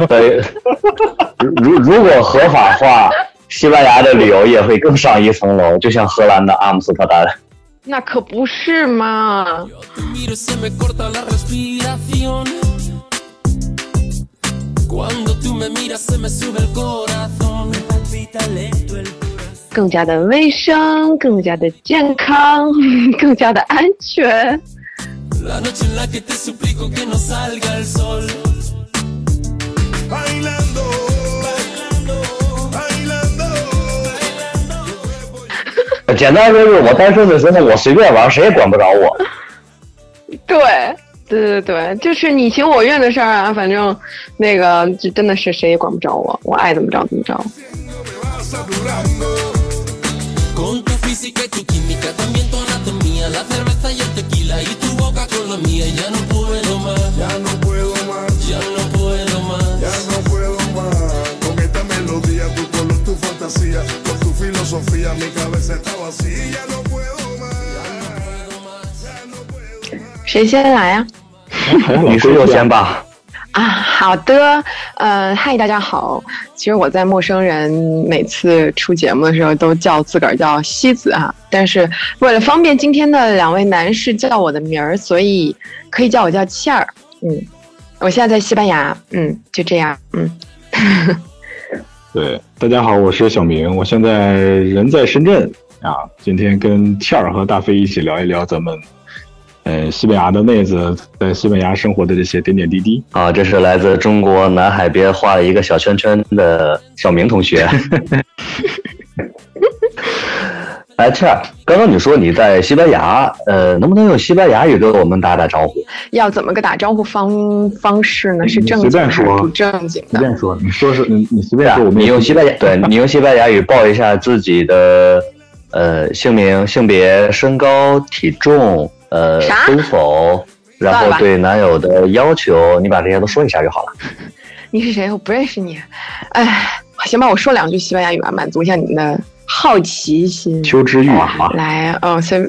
对，如如果合法化，西班牙的旅游业会更上一层楼，就像荷兰的阿姆斯特丹。那可不是嘛！更加的卫生，更加的健康，更加的安全。简单说，就是我单身的时候，我随便玩，谁也管不着我。对，对对对，就是你情我愿的事儿啊，反正那个就真的是谁也管不着我，我爱怎么着怎么着。谁先来呀？女士优先吧。啊，好的。呃，嗨，大家好。其实我在陌生人每次出节目的时候都叫自个儿叫西子啊，但是为了方便今天的两位男士叫我的名儿，所以可以叫我叫倩儿。嗯，我现在在西班牙。嗯，就这样。嗯。对，大家好，我是小明，我现在人在深圳啊。今天跟倩儿和大飞一起聊一聊咱们。呃，西班牙的妹子在西班牙生活的这些点点滴滴啊，这是来自中国南海边画了一个小圈圈的小明同学。哎，倩儿，刚刚你说你在西班牙，呃，能不能用西班牙语跟我们打打招呼？要怎么个打招呼方方式呢？是正经还是不正经的？随便说，你说是，你你随便说。我们你用西班牙，对你用西班牙语报一下自己的呃姓名、性别、身高、体重。呃，婚否？然后对男友的要求，你把这些都说一下就好了。你是谁？我不认识你。哎，行吧，我说两句西班牙语吧，满足一下你们的好奇心。求知欲来，嗯，先，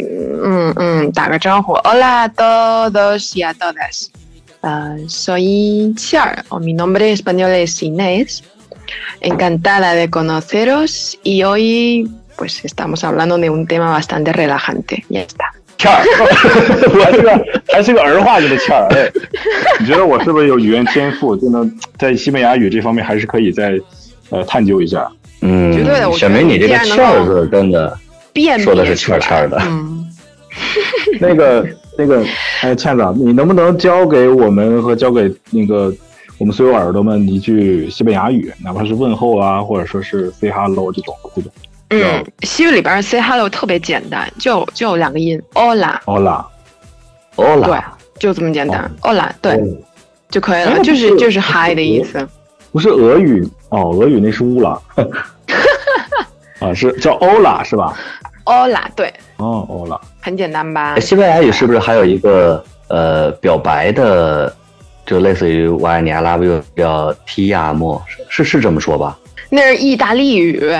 嗯嗯，打个招呼。Hola todos y a todas。呃，soy Char. Mi nombre español es Inés. Encantada de conoceros y hoy, pues, estamos hablando de un tema bastante relajante. Ya está. 欠儿，还是个还是个儿化音的欠儿哎，你觉得我是不是有语言天赋，就能在西班牙语这方面还是可以再呃探究一下？嗯，绝对的。小明，你这个欠儿字真的说的是欠欠的。嗯，那个那个哎，倩子，你能不能教给我们和教给那个我们所有耳朵们一句西班牙语，哪怕是问候啊，或者说是 say hello 这种这种？嗯，西语里边 say hello 特别简单，就就两个音，hola，hola，对，就这么简单，hola，对，就可以了，就是就是 hi 的意思。不是俄语哦，俄语那是乌拉，啊，是叫 hola 是吧？hola，对，哦，hola，很简单吧？西班牙语是不是还有一个呃表白的，就类似于我爱你，I love you，叫 ti amo，是是这么说吧？那是意大利语。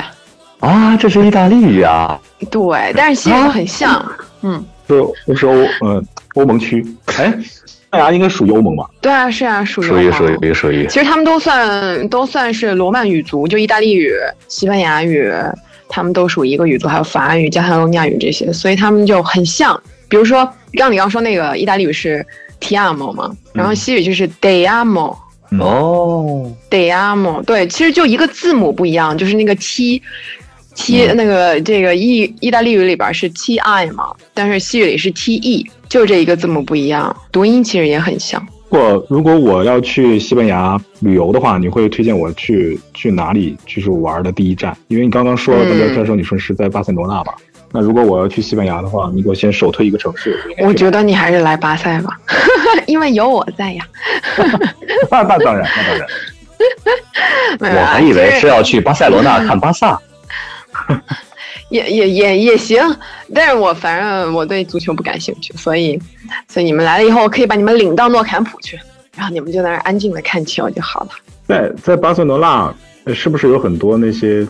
啊，这是意大利语啊！对，但是西语很像，嗯，是是欧，嗯，欧盟区。哎，牙应该属于欧盟吧？对啊，是啊，属于属于属于属于。其实他们都算都算是罗曼语族，就意大利语、西班牙语，他们都属于一个语族，还有法语、加泰罗尼亚语这些，所以他们就很像。比如说，刚你刚说那个意大利语是 ti amo 嘛，然后西语就是 de amo。哦，de amo，对，其实就一个字母不一样，就是那个 t。T 那个这个意意大利语里边是 T I 嘛，但是西语里是 T E，就这一个字母不一样，读音其实也很像。如果如果我要去西班牙旅游的话，你会推荐我去去哪里？就是玩的第一站？因为你刚刚说了聊天时候你说是在巴塞罗那吧？那如果我要去西班牙的话，你给我先首推一个城市。我觉得你还是来巴塞吧，因为有我在呀。那那当然，那当然。我还以为是要去巴塞罗那看巴萨。也也也也行，但是我反正我对足球不感兴趣，所以所以你们来了以后，我可以把你们领到诺坎普去，然后你们就在那儿安静的看球就好了。在在巴塞罗那，是不是有很多那些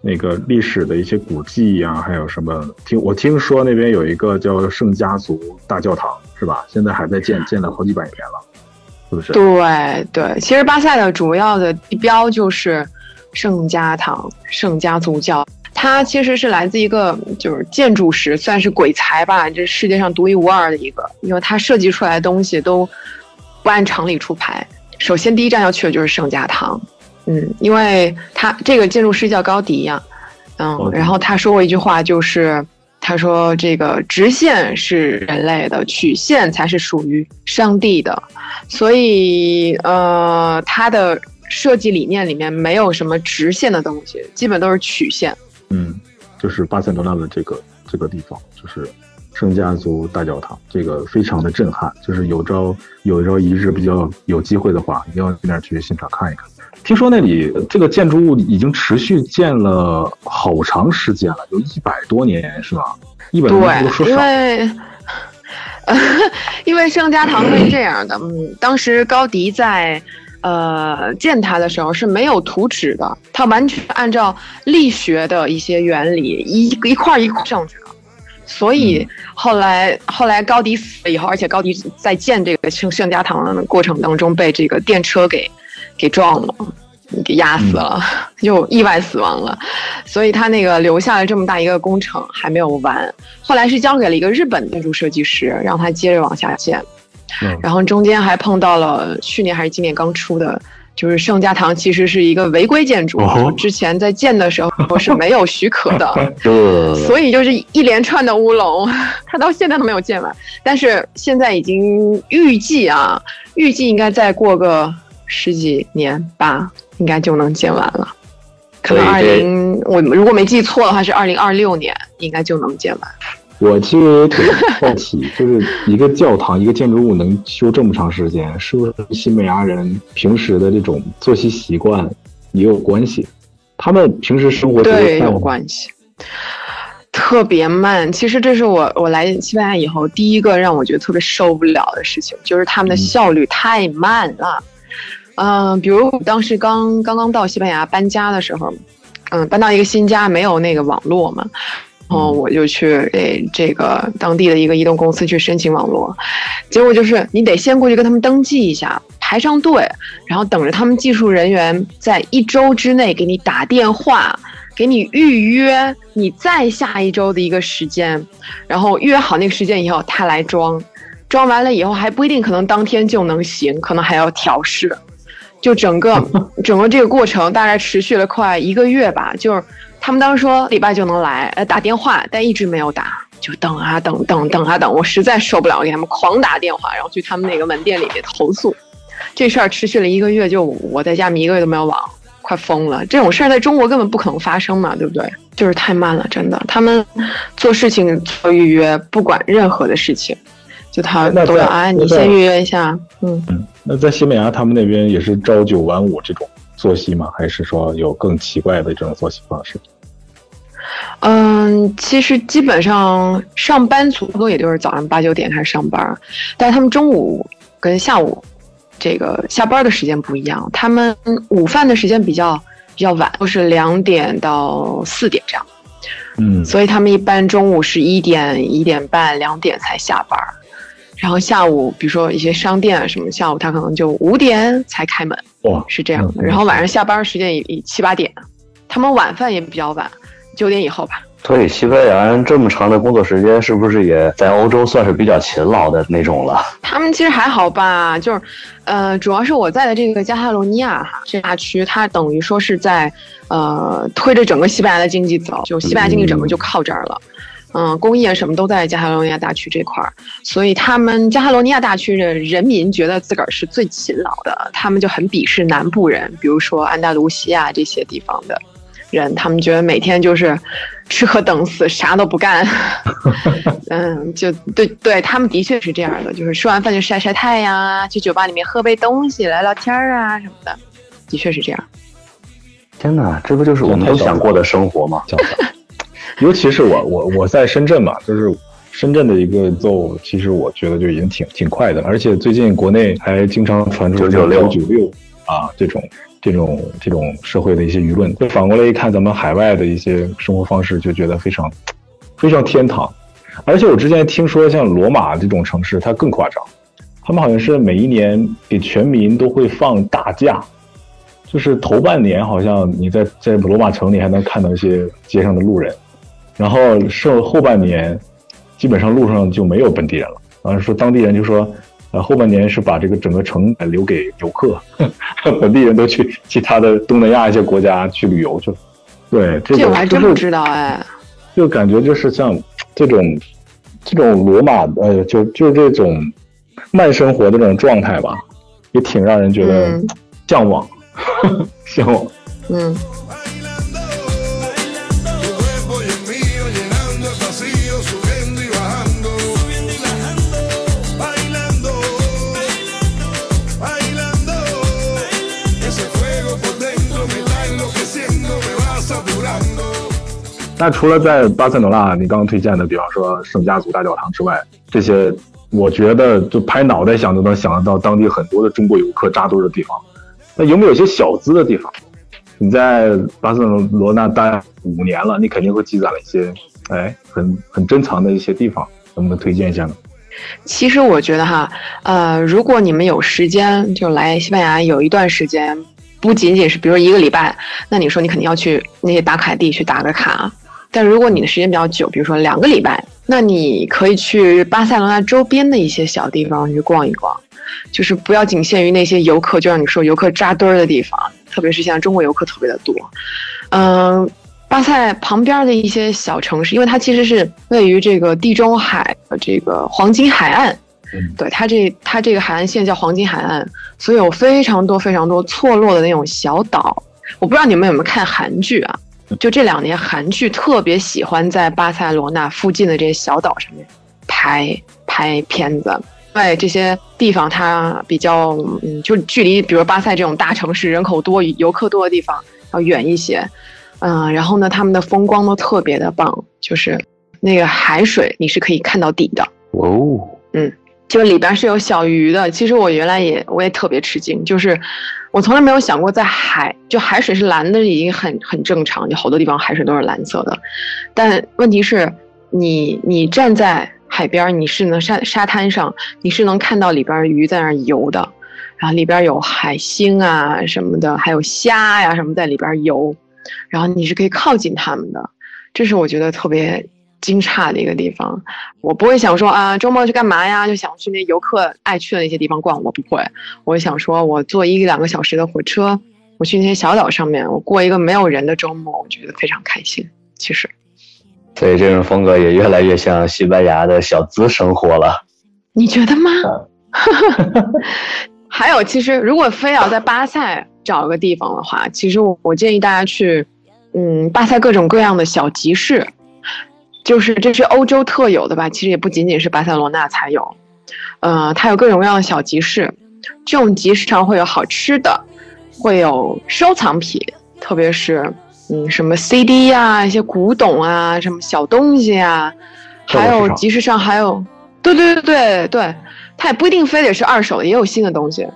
那个历史的一些古迹啊？还有什么？听我听说那边有一个叫圣家族大教堂，是吧？现在还在建，建了好几百年了。是不是？对对，其实巴塞的主要的地标就是圣家堂、圣家族教，它其实是来自一个就是建筑师，算是鬼才吧，这世界上独一无二的一个，因为他设计出来的东西都不按常理出牌。首先，第一站要去的就是圣家堂，嗯，因为他这个建筑师叫高迪呀，嗯，然后他说过一句话，就是他说这个直线是人类的，曲线才是属于上帝的，所以呃，他的设计理念里面没有什么直线的东西，基本都是曲线。嗯，就是巴塞罗那的这个这个地方，就是。圣家族大教堂，这个非常的震撼。就是有朝有朝一日比较有机会的话，一定要去那儿去现场看一看。听说那里这个建筑物已经持续建了好长时间了，有一百多年，是吧？一百多年说因为，因为圣家堂是这样的，嗯，当时高迪在呃建它的时候是没有图纸的，它完全按照力学的一些原理一一块一块上去的。所以后来，后来高迪死了以后，而且高迪在建这个圣圣家堂的过程当中被这个电车给给撞了，给压死了，就意外死亡了。所以他那个留下了这么大一个工程还没有完，后来是交给了一个日本建筑设计师，让他接着往下建。然后中间还碰到了去年还是今年刚出的。就是圣家堂其实是一个违规建筑，之前在建的时候是没有许可的，所以就是一连串的乌龙，它到现在都没有建完。但是现在已经预计啊，预计应该再过个十几年吧，应该就能建完了。可能二零我如果没记错的话是二零二六年，应该就能建完。我其实也挺好奇，就是一个教堂、一个建筑物能修这么长时间，是不是西班牙人平时的这种作息习惯也有关系？他们平时生活对有关系，特别慢。其实这是我我来西班牙以后第一个让我觉得特别受不了的事情，就是他们的效率太慢了。嗯，比如当时刚刚刚到西班牙搬家的时候，嗯，搬到一个新家，没有那个网络嘛。然后我就去诶这个当地的一个移动公司去申请网络，结果就是你得先过去跟他们登记一下，排上队，然后等着他们技术人员在一周之内给你打电话，给你预约你再下一周的一个时间，然后约好那个时间以后他来装，装完了以后还不一定可能当天就能行，可能还要调试，就整个整个这个过程大概持续了快一个月吧，就是。他们当时说礼拜就能来，呃，打电话，但一直没有打，就等啊等，等等啊等，我实在受不了，给他们狂打电话，然后去他们那个门店里面投诉。这事儿持续了一个月，就我在家一个月都没有网，快疯了。这种事儿在中国根本不可能发生嘛，对不对？就是太慢了，真的。他们做事情做预约，不管任何的事情，就他都要啊，你先预约一下。嗯嗯，那在西班牙他们那边也是朝九晚五这种作息吗？还是说有更奇怪的这种作息方式？嗯，其实基本上上班族多也就是早上八九点开始上班，但是他们中午跟下午这个下班的时间不一样，他们午饭的时间比较比较晚，都是两点到四点这样。嗯，所以他们一般中午是一点一点半两点才下班，然后下午比如说一些商店啊什么，下午他可能就五点才开门。哇，是这样的。然后晚上下班时间也七八点，他们晚饭也比较晚。九点以后吧。所以西班牙人这么长的工作时间，是不是也在欧洲算是比较勤劳的那种了？他们其实还好吧，就是，呃，主要是我在的这个加泰罗尼亚哈这大区，它等于说是在，呃，推着整个西班牙的经济走，就西班牙经济整个就靠这儿了，嗯，工业什么都在加泰罗尼亚大区这块儿，所以他们加泰罗尼亚大区的人民觉得自个儿是最勤劳的，他们就很鄙视南部人，比如说安达卢西亚这些地方的。人，他们觉得每天就是吃喝等死，啥都不干。嗯，就对对，他们的确是这样的，就是吃完饭就晒晒太阳啊，去酒吧里面喝杯东西，聊聊天啊什么的，的确是这样。天哪，这不就是我们都想过的生活吗？尤其是我，我我在深圳嘛，就是深圳的一个奏，其实我觉得就已经挺挺快的，而且最近国内还经常传出九九六九六啊这种。这种这种社会的一些舆论，就反过来一看，咱们海外的一些生活方式，就觉得非常非常天堂。而且我之前听说，像罗马这种城市，它更夸张，他们好像是每一年给全民都会放大假，就是头半年好像你在在罗马城里还能看到一些街上的路人，然后剩后半年，基本上路上就没有本地人了。然后说当地人就说，呃，后半年是把这个整个城留给游客，本地人都去其他的东南亚一些国家去旅游去了。对，这个我还真不知道哎。就感觉就是像这种这种罗马呃，就就这种慢生活的这种状态吧，也挺让人觉得向往，向往。嗯。那除了在巴塞罗那，你刚刚推荐的，比方说圣家族大教堂之外，这些我觉得就拍脑袋想都能想得到当地很多的中国游客扎堆的地方。那有没有一些小资的地方？你在巴塞罗那待五年了，你肯定会积攒了一些，哎，很很珍藏的一些地方，能不能推荐一下呢？其实我觉得哈，呃，如果你们有时间，就来西班牙有一段时间，不仅仅是比如一个礼拜，那你说你肯定要去那些打卡地去打个卡。但如果你的时间比较久，比如说两个礼拜，那你可以去巴塞罗那周边的一些小地方去逛一逛，就是不要仅限于那些游客，就像你说游客扎堆儿的地方，特别是像中国游客特别的多。嗯，巴塞旁边的一些小城市，因为它其实是位于这个地中海的这个黄金海岸，对它这它这个海岸线叫黄金海岸，所以有非常多非常多错落的那种小岛。我不知道你们有没有看韩剧啊？就这两年，韩剧特别喜欢在巴塞罗那附近的这些小岛上面拍拍片子，因为这些地方它比较，嗯，就距离比如巴塞这种大城市、人口多、游客多的地方要远一些，嗯，然后呢，他们的风光都特别的棒，就是那个海水你是可以看到底的。哦，嗯，就里边是有小鱼的。其实我原来也我也特别吃惊，就是。我从来没有想过，在海就海水是蓝的已经很很正常，就好多地方海水都是蓝色的。但问题是，你你站在海边，你是能沙沙滩上，你是能看到里边鱼在那游的，然后里边有海星啊什么的，还有虾呀什么在里边游，然后你是可以靠近它们的，这是我觉得特别。惊诧的一个地方，我不会想说啊，周末去干嘛呀？就想去那游客爱去的那些地方逛。我不会，我想说，我坐一两个小时的火车，我去那些小岛上面，我过一个没有人的周末，我觉得非常开心。其实，所以这种风格也越来越像西班牙的小资生活了。你觉得吗？还有，其实如果非要在巴塞找个地方的话，其实我我建议大家去，嗯，巴塞各种各样的小集市。就是这是欧洲特有的吧？其实也不仅仅是巴塞罗那才有，呃，它有各种各样的小集市，这种集市上会有好吃的，会有收藏品，特别是嗯什么 CD 呀、一些古董啊、什么小东西啊，还有集市上还有，对对对对对，它也不一定非得是二手的，也有新的东西，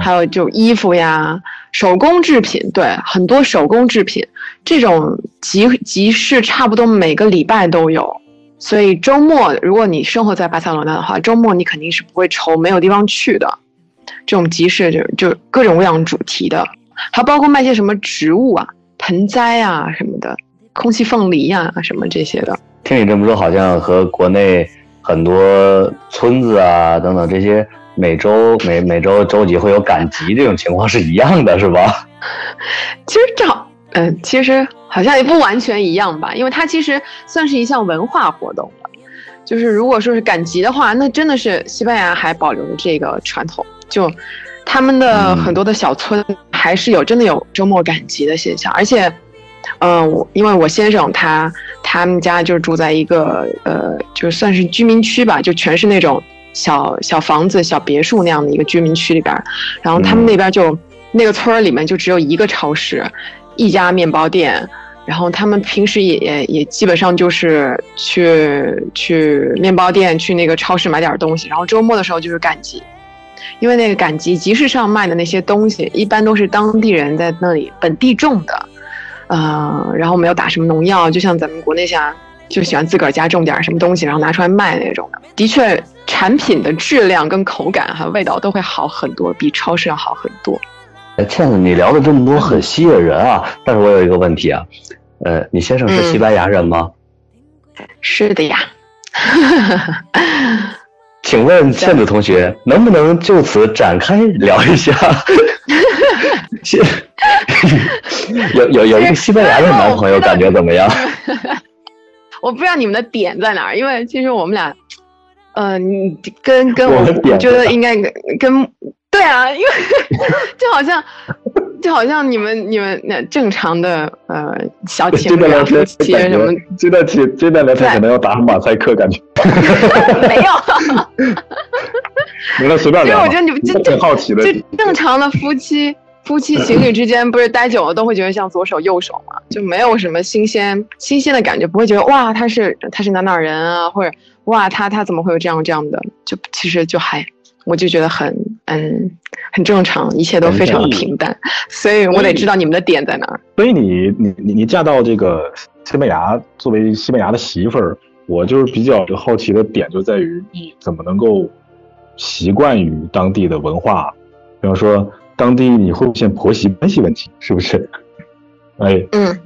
还有就衣服呀。手工制品，对，很多手工制品，这种集集市差不多每个礼拜都有，所以周末如果你生活在巴塞罗那的话，周末你肯定是不会愁没有地方去的。这种集市就就各种各样主题的，还包括卖些什么植物啊、盆栽啊什么的，空气凤梨呀什么这些的。听你这么说，好像和国内很多村子啊等等这些。每周每每周周几会有赶集这种情况是一样的，是吧？其实这，嗯，其实好像也不完全一样吧，因为它其实算是一项文化活动了。就是如果说是赶集的话，那真的是西班牙还保留着这个传统，就他们的很多的小村还是有真的有周末赶集的现象。而且，嗯，我因为我先生他他们家就住在一个呃，就算是居民区吧，就全是那种。小小房子、小别墅那样的一个居民区里边，然后他们那边就那个村儿里面就只有一个超市，一家面包店，然后他们平时也也也基本上就是去去面包店、去那个超市买点东西，然后周末的时候就是赶集，因为那个赶集集市上卖的那些东西一般都是当地人在那里本地种的，呃，然后没有打什么农药，就像咱们国内像就喜欢自个儿家种点什么东西，然后拿出来卖那种的，的确。产品的质量跟口感哈味道都会好很多，比超市要好很多。哎，倩子，你聊的这么多很吸引人啊！但是我有一个问题啊，呃，你先生是西班牙人吗？是的呀。请问倩子同学，能不能就此展开聊一下？有有有一个西班牙的男朋友，感觉怎么样？我不知道你们的点在哪儿，因为其实我们俩，呃，你跟跟我，我觉得应该跟跟。对啊，因为 就好像就好像你们你们那正常的呃小情侣夫妻什么，这段题这段聊天可能要打马赛克，感觉没有，你们随便聊。其实我觉得你们就挺好奇的，就正常的夫妻夫妻情侣之间，不是待久了都会觉得像左手右手嘛，就没有什么新鲜新鲜的感觉，不会觉得哇他是他是哪哪人啊，或者哇他他怎么会有这样这样的，就其实就还。我就觉得很嗯很正常，一切都非常的平淡，所以我得知道你们的点在哪儿。所以你你你你嫁到这个西班牙，作为西班牙的媳妇儿，我就是比较好奇的点就在于你怎么能够习惯于当地的文化，比方说当地你会出现婆媳关系问题，是不是？哎，嗯，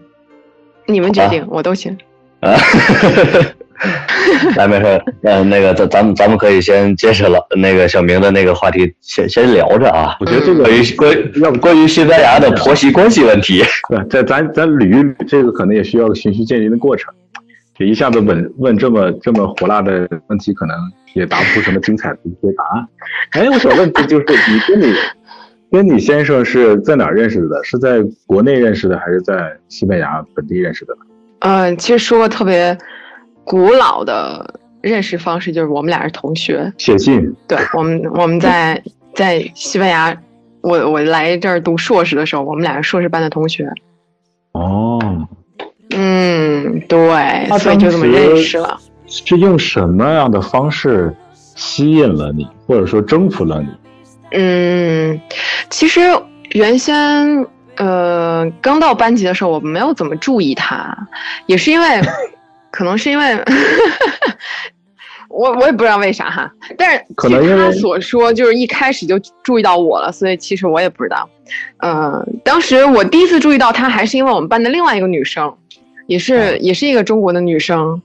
你们决定，我都行。啊。来，没事，嗯，那个咱咱们咱们可以先接着了，那个小明的那个话题先先聊着啊。我觉得这个关于关关于西班牙的婆媳关系问题，对，在咱咱捋一捋，这个可能也需要循序渐进的过程。就一下子问问这么这么火辣的问题，可能也答不出什么精彩的一些答案。哎，我想问的就是你跟你跟你先生是在哪认识的？是在国内认识的，还是在西班牙本地认识的？嗯，其实说个特别。古老的认识方式就是我们俩是同学，写信。对，我们我们在在西班牙，我我来这儿读硕士的时候，我们俩是硕士班的同学。哦，嗯，对，所以就这么认识了。是用什么样的方式吸引了你，或者说征服了你？嗯，其实原先呃刚到班级的时候，我没有怎么注意他，也是因为。可能是因为，我我也不知道为啥哈，但是据他所说，就是一开始就注意到我了，所以其实我也不知道。嗯，当时我第一次注意到他，还是因为我们班的另外一个女生，也是也是一个中国的女生，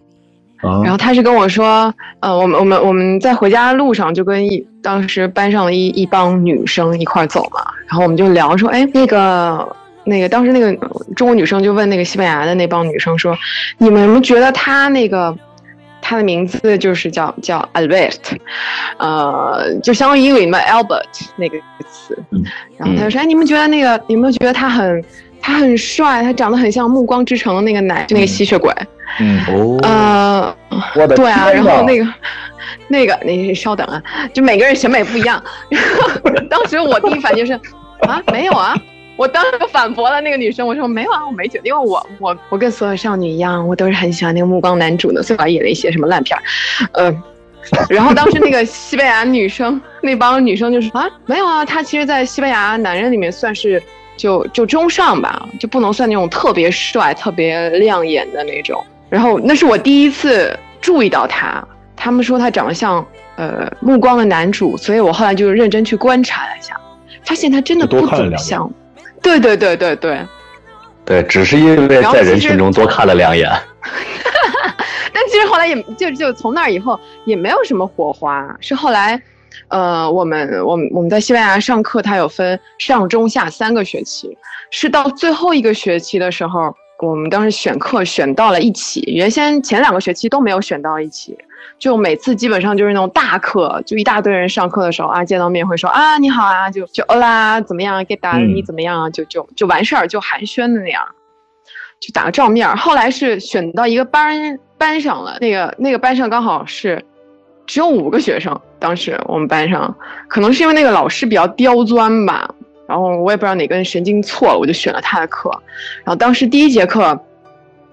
然后她是跟我说，呃，我们我们我们在回家的路上就跟一当时班上的一一帮女生一块走嘛，然后我们就聊说，哎，那个。那个当时那个中国女生就问那个西班牙的那帮女生说：“你们们觉得他那个他的名字就是叫叫 Albert，呃，就相当于英语里面 Albert 那个词。然后他就说：哎，你们觉得那个有没有觉得他很他很帅？他长得很像《暮光之城》的那个男，就那个吸血鬼。嗯哦，呃，我的对啊，然后那个那个，你稍等啊，就每个人审美不一样。然后当时我第一反应是啊，没有啊。”我当时就反驳了那个女生，我说没有啊，我没觉得，因为我我我跟所有少女一样，我都是很喜欢那个暮光男主的，所以演了一些什么烂片儿，呃，然后当时那个西班牙女生那帮女生就说啊，没有啊，他其实，在西班牙男人里面算是就就中上吧，就不能算那种特别帅、特别亮眼的那种。然后那是我第一次注意到他，他们说他长得像呃暮光的男主，所以我后来就认真去观察了一下，发现他真的不怎么像。对对对对对，对，只是因为在人群中多看了两眼。但其实后来也就就从那以后也没有什么火花。是后来，呃，我们我们我们在西班牙上课，它有分上中下三个学期。是到最后一个学期的时候，我们当时选课选到了一起。原先前两个学期都没有选到一起。就每次基本上就是那种大课，就一大堆人上课的时候啊，见到面会说啊你好啊，就就哦啦怎么样给打你怎么样啊，就就就完事儿，就寒暄的那样，就打个照面。后来是选到一个班班上了，那个那个班上刚好是只有五个学生，当时我们班上可能是因为那个老师比较刁钻吧，然后我也不知道哪根神经错了，我就选了他的课。然后当时第一节课。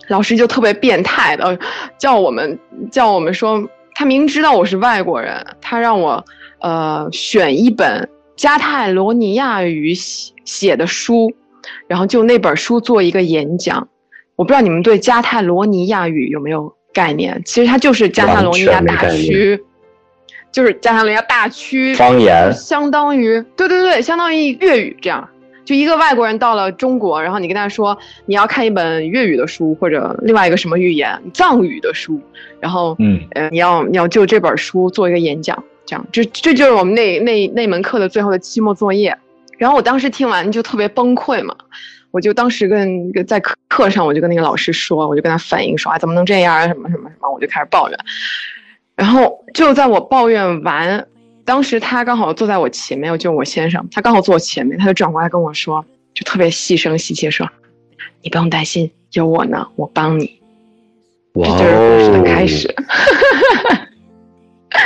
老师就特别变态的叫我们叫我们说，他明知道我是外国人，他让我呃选一本加泰罗尼亚语写写的书，然后就那本书做一个演讲。我不知道你们对加泰罗尼亚语有没有概念？其实它就是加泰罗尼亚大区，就是加泰罗尼亚大区方言，相当于对对对，相当于粤语这样。就一个外国人到了中国，然后你跟他说你要看一本粤语的书或者另外一个什么语言藏语的书，然后嗯呃你要你要就这本书做一个演讲，这样这这就是我们那那那门课的最后的期末作业。然后我当时听完就特别崩溃嘛，我就当时跟在课课上我就跟那个老师说，我就跟他反映说啊怎么能这样啊什么什么什么，我就开始抱怨。然后就在我抱怨完。当时他刚好坐在我前面，就我先生，他刚好坐我前面，他就转过来跟我说，就特别细声细气说：“你不用担心，有我呢，我帮你。”这就是故事的开始。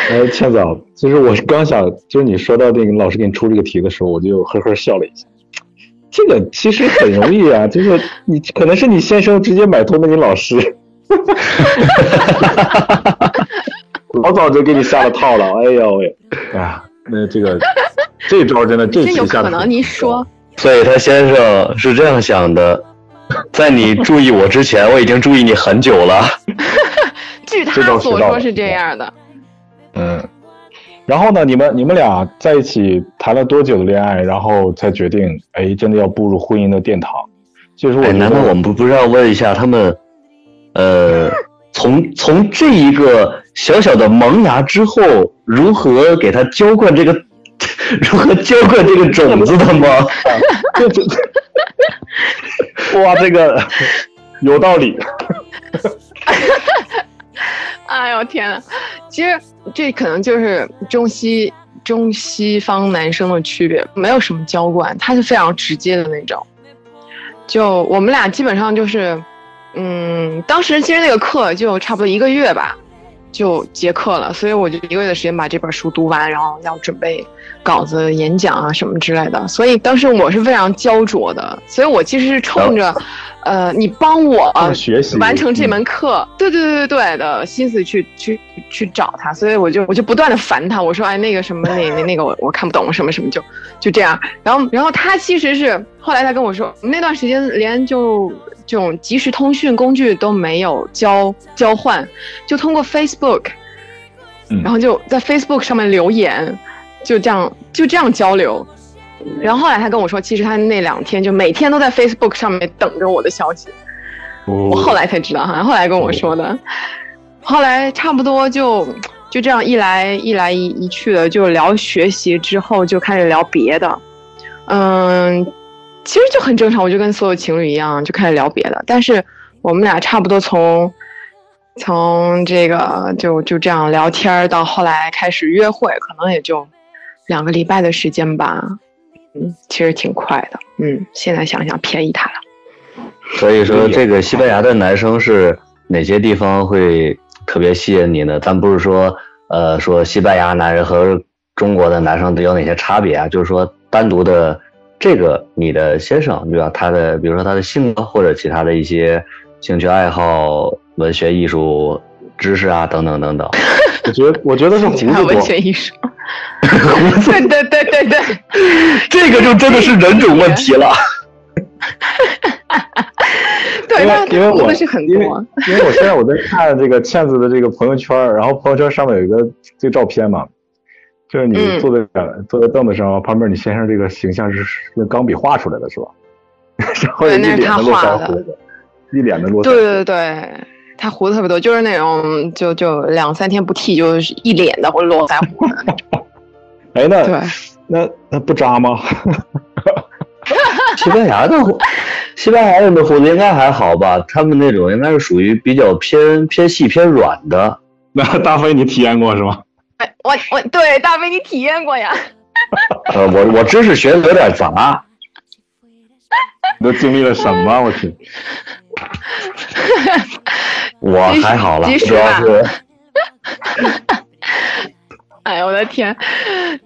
哎，倩子，其实我是刚想，就是你说到那个老师给你出这个题的时候，我就呵呵笑了一下。这个其实很容易啊，就是你可能是你先生直接买通了你老师。老早就给你下了套了，哎呦喂，哎呀，那这个 这招真的这期下可能你说，所以他先生是这样想的，在你注意我之前，我已经注意你很久了。据他所说是这样的。嗯，然后呢，你们你们俩在一起谈了多久的恋爱，然后才决定，哎，真的要步入婚姻的殿堂？就是我，难道我们不不是要问一下他们，呃？从从这一个小小的萌芽之后，如何给它浇灌这个，如何浇灌这个种子的吗？哇，这个有道理。哎呦天呐，其实这可能就是中西中西方男生的区别，没有什么浇灌，他是非常直接的那种。就我们俩基本上就是。嗯，当时其实那个课就差不多一个月吧，就结课了，所以我就一个月的时间把这本书读完，然后要准备稿子、演讲啊什么之类的。所以当时我是非常焦灼的，所以我其实是冲着。呃，你帮我学习完成这门课，对对对对对的心思去去去找他，所以我就我就不断的烦他，我说哎那个什么那那那个我我看不懂什么什么就就这样，然后然后他其实是后来他跟我说，那段时间连就这种即时通讯工具都没有交交换，就通过 Facebook，然后就在 Facebook 上面留言，就这样就这样交流。然后后来他跟我说，其实他那两天就每天都在 Facebook 上面等着我的消息。我后来才知道哈，后来跟我说的。后来差不多就就这样一来一来一一去的，就聊学习之后就开始聊别的。嗯，其实就很正常，我就跟所有情侣一样，就开始聊别的。但是我们俩差不多从从这个就就这样聊天到后来开始约会，可能也就两个礼拜的时间吧。嗯，其实挺快的。嗯，现在想想便宜他了。所以说，这个西班牙的男生是哪些地方会特别吸引你呢？咱不是说，呃，说西班牙男人和中国的男生有哪些差别啊？就是说，单独的这个你的先生，对吧？他的，比如说他的性格或者其他的一些兴趣爱好、文学艺术知识啊，等等等等。我觉得，我觉得是胡子多。文学艺术。对对对对对，这个就真的是人种问题了。对，因为因为我是很多，因为我现在我在看这个倩子的这个朋友圈，然后朋友圈上面有一个这个照片嘛，就是你坐在坐在凳子上，旁边你先生这个形象是用钢笔画出来的，是吧？然后一脸的络腮胡子，一脸的络腮。对对对。他胡子特别多，就是那种就就两三天不剃，就是一脸的或者络腮胡。哎，那对，那那不扎吗？西班牙的胡，西班牙人的胡子应该还好吧？他们那种应该是属于比较偏偏细偏软的。那大飞，你体验过是吗？哎，我我对大飞，你体验过呀？呃，我我知识学的有点杂。你 都经历了什么？我去。我还好了，主要是。哎呀，我的天！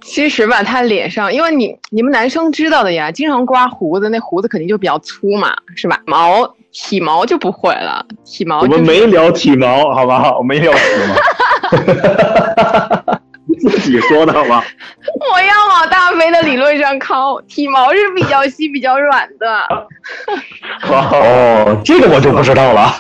其实吧，他脸上，因为你你们男生知道的呀，经常刮胡子，那胡子肯定就比较粗嘛，是吧？毛体毛就不会了，体毛。我们没聊体毛，好吧？我没聊体毛。自己说的好吗？我要往大飞的理论上靠，体毛是比较细、比较软的。哦，这个我就不知道了。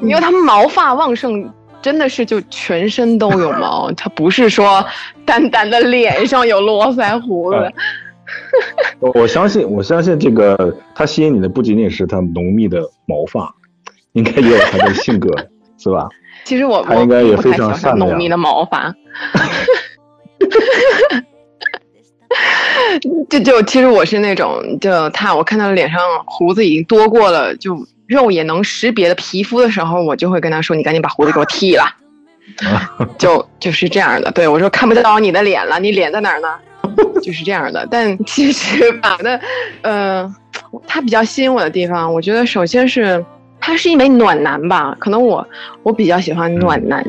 因为他们毛发旺盛，真真的是就全身都有毛，它不是说单单的脸上有络腮胡子。我相信，我相信这个他吸引你的不仅仅是他浓密的毛发，应该也有他的性格，是吧？其实我他应该也非常善浓密的毛发。就就其实我是那种，就他我看他脸上胡子已经多过了，就肉眼能识别的皮肤的时候，我就会跟他说：“你赶紧把胡子给我剃了。”就就是这样的。对我说：“看不到你的脸了，你脸在哪儿呢？” 就是这样的。但其实吧，那，呃，他比较吸引我的地方，我觉得首先是他是一枚暖男吧。可能我我比较喜欢暖男，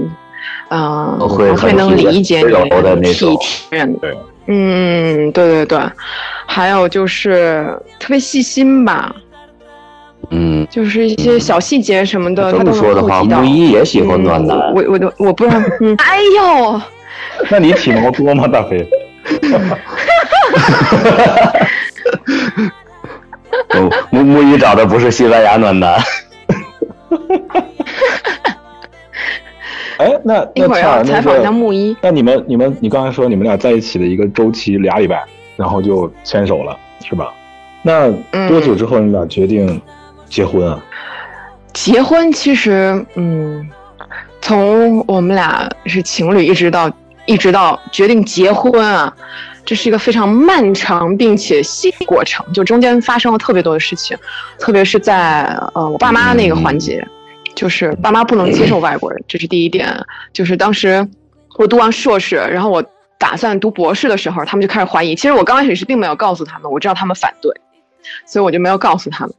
嗯，会特别能理解你体贴人。对。嗯，对对对，还有就是特别细心吧，嗯，就是一些小细节什么的，这么说的话，木一也喜欢暖男。我我都我不知道，嗯 哎呦，那你体毛多吗，大飞？木木一找的不是西班牙暖男。哎，那一会儿要采访一下木一。那你们、你们、你刚才说你们俩在一起的一个周期俩礼拜，然后就牵手了，是吧？那多久之后你俩决定结婚啊？结婚其实，嗯，从我们俩是情侣，一直到一直到决定结婚啊，这是一个非常漫长并且细过程，就中间发生了特别多的事情，特别是在呃我爸妈那个环节。就是爸妈不能接受外国人，这是第一点。就是当时我读完硕士，然后我打算读博士的时候，他们就开始怀疑。其实我刚开始是并没有告诉他们，我知道他们反对，所以我就没有告诉他们。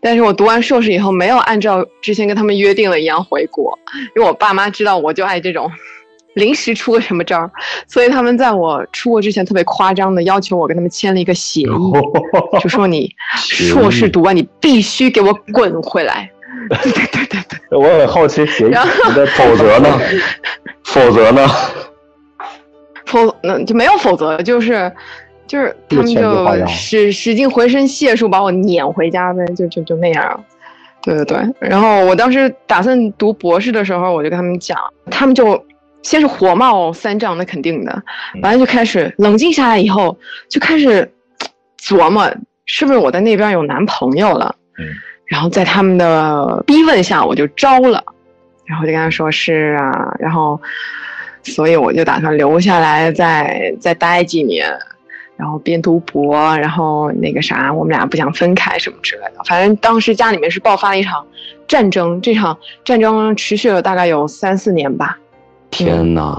但是我读完硕士以后，没有按照之前跟他们约定的一样回国，因为我爸妈知道我就爱这种临时出个什么招，所以他们在我出国之前特别夸张的要求我跟他们签了一个协议，就说你 硕士读完，你必须给我滚回来。对对对对对，我很好奇协议的否则呢？否则呢？否那就没有否则，就是就是他们就使使尽浑身解数把我撵回家呗，就就就那样。对对对，然后我当时打算读博士的时候，我就跟他们讲，他们就先是火冒三丈，那肯定的，完了就开始冷静下来以后，就开始琢磨是不是我在那边有男朋友了。嗯。然后在他们的逼问下，我就招了，然后就跟他说是啊，然后，所以我就打算留下来再再待几年，然后边读博，然后那个啥，我们俩不想分开什么之类的。反正当时家里面是爆发了一场战争，这场战争持续了大概有三四年吧。天哪！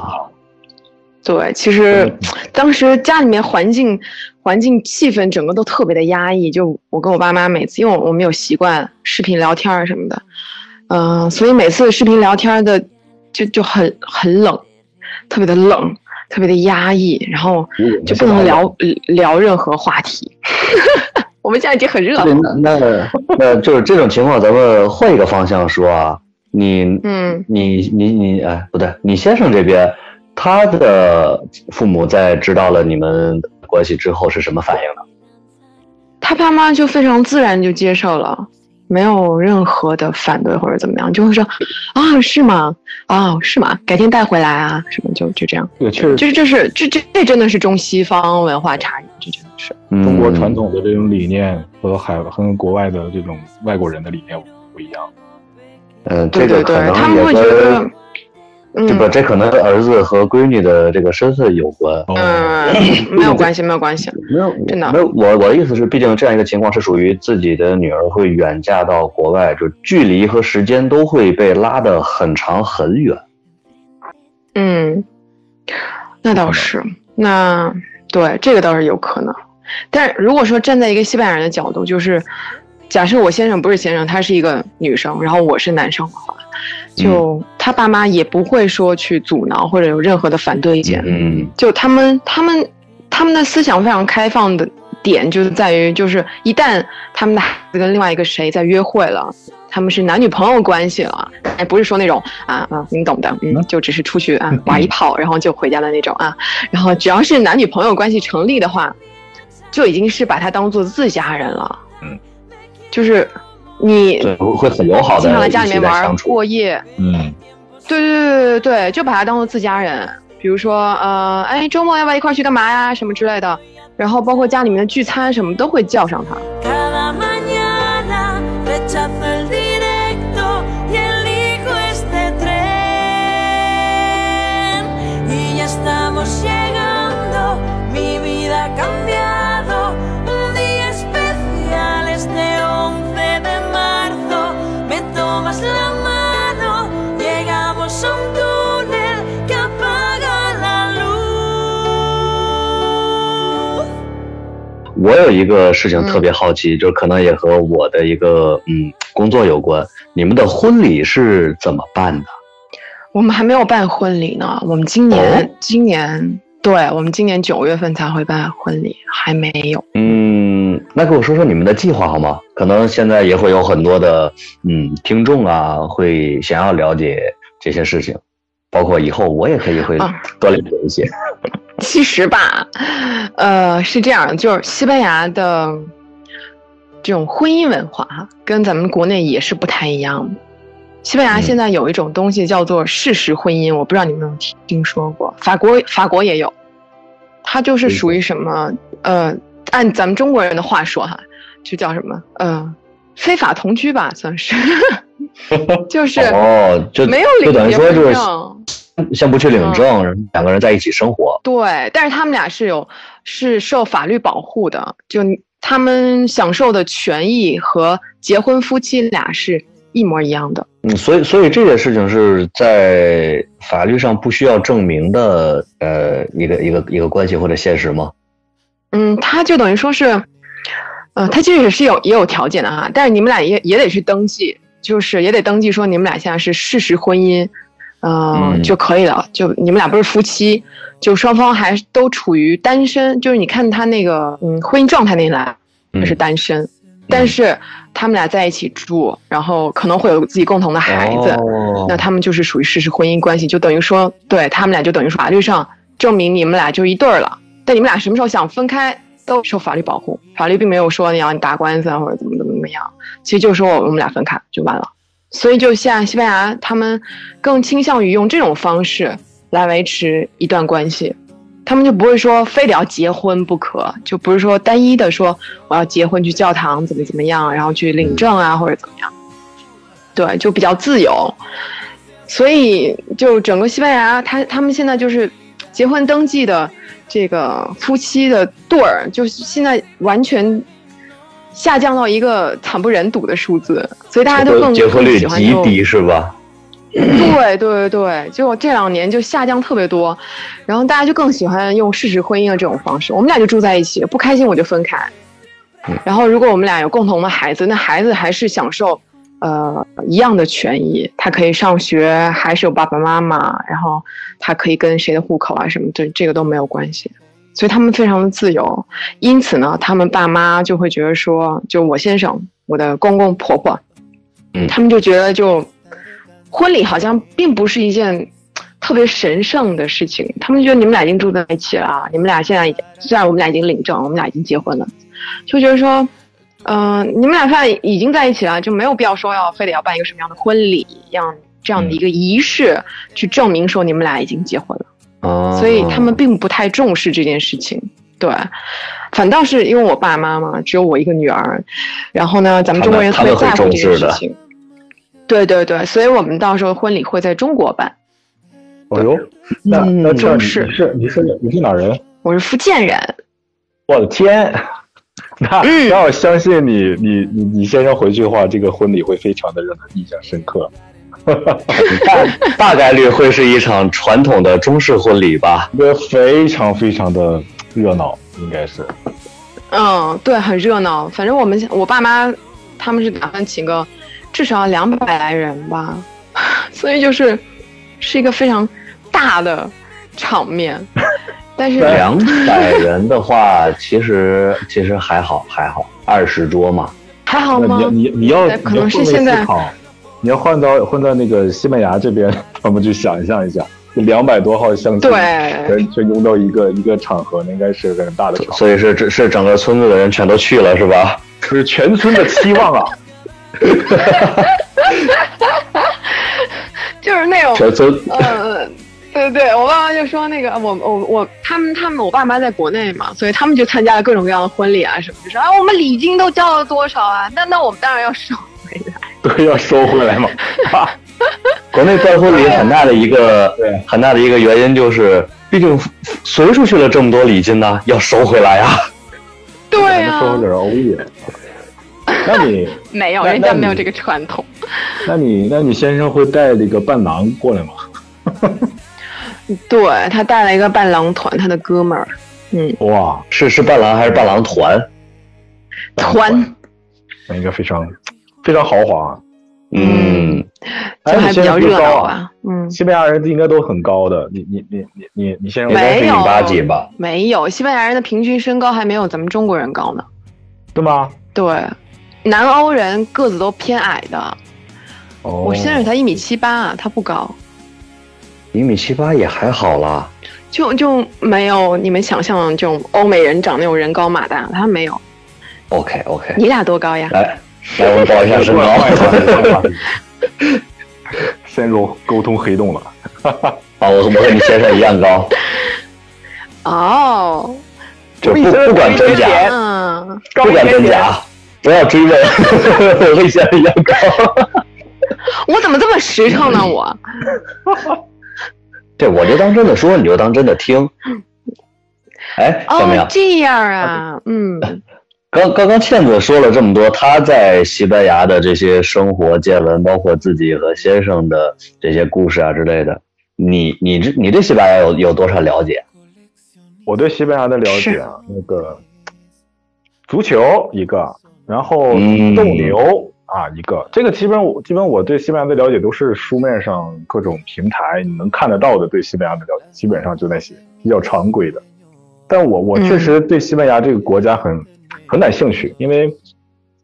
对，其实当时家里面环境、环境气氛整个都特别的压抑。就我跟我爸妈每次，因为我我们有习惯视频聊天什么的，嗯，所以每次视频聊天的就就很很冷，特别的冷，特别的压抑，然后就不能聊聊任何话题。我们现在已经很热了。那那就是这种情况，咱们换一个方向说啊，你嗯，你你你哎，不对，你先生这边。他的父母在知道了你们关系之后是什么反应呢？他爸妈就非常自然就接受了，没有任何的反对或者怎么样，就会说啊是吗？啊是吗？改天带回来啊什么就就这样。对，确实，这这是这这这真的是中西方文化差异，这真的是中国传统的这种理念和海和国外的这种外国人的理念不一样。嗯，这个可能也得。这不，这可能儿子和闺女的这个身份有关。嗯，没有关系，没有关系，没有，真的没有。我我的意思是，毕竟这样一个情况是属于自己的女儿会远嫁到国外，就距离和时间都会被拉得很长很远。嗯，那倒是，那对这个倒是有可能。但如果说站在一个西班牙人的角度，就是假设我先生不是先生，他是一个女生，然后我是男生的话。就他爸妈也不会说去阻挠或者有任何的反对意见，嗯，就他们他们他们的思想非常开放的点就是在于，就是一旦他们的孩子跟另外一个谁在约会了，他们是男女朋友关系了，哎，不是说那种啊啊，你懂的，嗯，就只是出去啊玩一炮，然后就回家的那种啊，然后只要是男女朋友关系成立的话，就已经是把他当做自家人了，嗯，就是。你对会很友好的经常来家里面玩过夜，嗯，对对对对对，就把他当做自家人。比如说，呃，哎，周末要不要一块去干嘛呀？什么之类的。然后包括家里面的聚餐什么都会叫上他。我有一个事情特别好奇，就可能也和我的一个嗯工作有关。你们的婚礼是怎么办的？我们还没有办婚礼呢。我们今年，今年，对我们今年九月份才会办婚礼，还没有。嗯，那给我说说你们的计划好吗？可能现在也会有很多的嗯听众啊，会想要了解这些事情，包括以后我也可以会多了解一些。其实吧，呃，是这样，就是西班牙的这种婚姻文化哈，跟咱们国内也是不太一样的。西班牙现在有一种东西叫做事实婚姻，我不知道你们有没有听听说过。法国法国也有，它就是属于什么？呃，按咱们中国人的话说哈，就叫什么？呃，非法同居吧，算是。就是哦，就没有领结婚证。先不去领证，两个人在一起生活。对，但是他们俩是有是受法律保护的，就他们享受的权益和结婚夫妻俩是一模一样的。嗯，所以所以这件事情是在法律上不需要证明的，呃，一个一个一个关系或者现实吗？嗯，他就等于说是，呃，他其实也是有也有条件的哈，但是你们俩也也得去登记，就是也得登记说你们俩现在是事实婚姻。嗯，就可以了。就你们俩不是夫妻，就双方还都处于单身。就是你看他那个嗯婚姻状态那栏，他是单身，但是他们俩在一起住，然后可能会有自己共同的孩子，那他们就是属于事实婚姻关系，就等于说，对他们俩就等于说法律上证明你们俩就一对儿了。但你们俩什么时候想分开，都受法律保护，法律并没有说你要你打官司啊或者怎么怎么怎么样，其实就是说我们俩分开就完了。所以，就像西班牙，他们更倾向于用这种方式来维持一段关系，他们就不会说非得要结婚不可，就不是说单一的说我要结婚去教堂怎么怎么样，然后去领证啊或者怎么样，对，就比较自由。所以，就整个西班牙，他他们现在就是结婚登记的这个夫妻的对儿，就是现在完全。下降到一个惨不忍睹的数字，所以大家都更结婚率极低，是吧？对对对，就这两年就下降特别多，然后大家就更喜欢用事实婚姻的这种方式。我们俩就住在一起，不开心我就分开。然后如果我们俩有共同的孩子，那孩子还是享受呃一样的权益，他可以上学，还是有爸爸妈妈，然后他可以跟谁的户口啊什么，这这个都没有关系。所以他们非常的自由，因此呢，他们爸妈就会觉得说，就我先生，我的公公婆婆，嗯，他们就觉得就婚礼好像并不是一件特别神圣的事情。他们觉得你们俩已经住在一起了，你们俩现在已经虽然我们俩已经领证，我们俩已经结婚了，就觉得说，嗯，你们俩现在已经在一起了，就没有必要说要非得要办一个什么样的婚礼，样这样的一个仪式去证明说你们俩已经结婚了。所以他们并不太重视这件事情，对，反倒是因为我爸妈嘛，只有我一个女儿，然后呢，咱们中国人特别在乎这件事情，对对对，所以我们到时候婚礼会在中国办。哦呦，那那重视是你是你是哪人？我是福建人。我的天，那那我相信你你你你先生回去的话，这个婚礼会非常的让他印象深刻。大大概率会是一场传统的中式婚礼吧，对，非常非常的热闹，应该是。嗯，对，很热闹。反正我们我爸妈他们是打算请个至少两百来人吧，所以就是是一个非常大的场面。但是两百人的话，其实其实还好还好，二十桌嘛，还好吗？你你你要可能是现在。你要换到换到那个西班牙这边，我们去想象一下，两百多号相亲，全全拥到一个一个场合，那应该是个很大的场。所以是是整个村子的人全都去了，是吧？是全村的期望啊！就是那种呃。对对对，我爸妈就说那个我我我他们他们我爸妈在国内嘛，所以他们就参加了各种各样的婚礼啊什么，就说啊我们礼金都交了多少啊？那那我们当然要收回来，对，要收回来嘛。国内办婚礼很大的一个很大的一个原因就是，毕竟随出去了这么多礼金呢，要收回来呀。对呀，收点欧耶。那你 没有，人家没有这个传统。那你那你先生会带这个伴郎过来吗？对他带了一个伴郎团，他的哥们儿，嗯，哇，是是伴郎还是伴郎团？团，那应该非常非常豪华，嗯，就还比较热闹吧，嗯，西班牙人应该都很高的，你你你你你你先生没有。一八几吧？没有，西班牙人的平均身高还没有咱们中国人高呢，对吗？对，南欧人个子都偏矮的，我先生才一米七八啊，他不高。一米七八也还好啦，就就没有你们想象这种欧美人长那种人高马大，他没有。OK OK，你俩多高呀？来来，我们报一下身高。陷入沟通黑洞了。啊，我我和你先生一样高。哦，就不不管真假，嗯，不管真假，不要追问。我和你先生一样高。我怎么这么实诚呢？我，对我就当真的说，你就当真的听。哎，怎么样？这样啊，嗯。刚刚刚倩子说了这么多，她在西班牙的这些生活见闻，包括自己和先生的这些故事啊之类的。你你这你对西班牙有有多少了解？我对西班牙的了解啊，那个足球一个，然后斗牛。啊，一个这个基本我基本我对西班牙的了解都是书面上各种平台你能看得到的对西班牙的了解，基本上就那些比较常规的。但我我确实对西班牙这个国家很很感兴趣，因为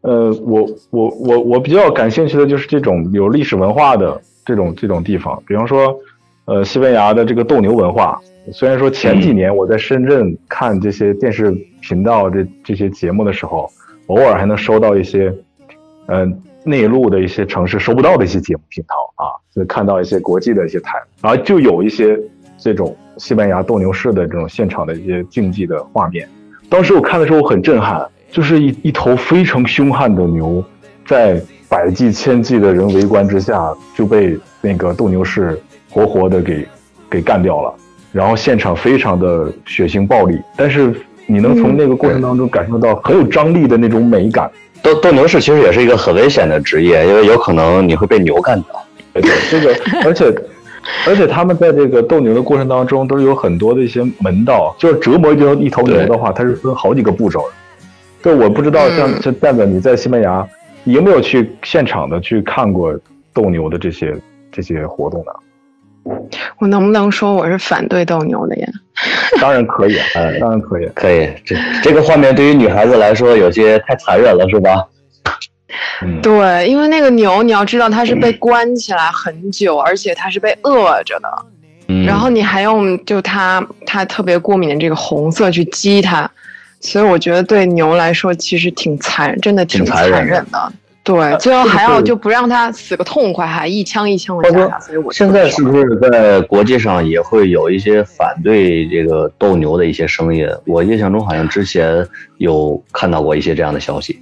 呃，我我我我比较感兴趣的就是这种有历史文化的这种这种地方，比方说呃西班牙的这个斗牛文化。虽然说前几年我在深圳看这些电视频道这这些节目的时候，偶尔还能收到一些。嗯，内陆的一些城市收不到的一些节目频道啊，就看到一些国际的一些台，然后就有一些这种西班牙斗牛士的这种现场的一些竞技的画面。当时我看的时候我很震撼，就是一一头非常凶悍的牛，在百计千计的人围观之下就被那个斗牛士活活的给给干掉了，然后现场非常的血腥暴力，但是你能从那个过程当中感受到很有张力的那种美感。斗斗牛士其实也是一个很危险的职业，因为有可能你会被牛干掉。对对，这个而且而且他们在这个斗牛的过程当中，都是有很多的一些门道。就是折磨一头一头牛的话，它是分好几个步骤的。就我不知道，像像蛋子你在西班牙，你有没有去现场的去看过斗牛的这些这些活动呢？我能不能说我是反对斗牛的呀？当然可以，哎，当然可以，可以。这这个画面对于女孩子来说有些太残忍了，是吧？嗯，对，因为那个牛，你要知道它是被关起来很久，而且它是被饿着的。嗯。然后你还用就它它特别过敏的这个红色去激它，所以我觉得对牛来说其实挺残，真的挺残忍的。对，最后还要就不让它死个痛快，还一枪一枪的打。所以我现在是不是在国际上也会有一些反对这个斗牛的一些声音？我印象中好像之前有看到过一些这样的消息。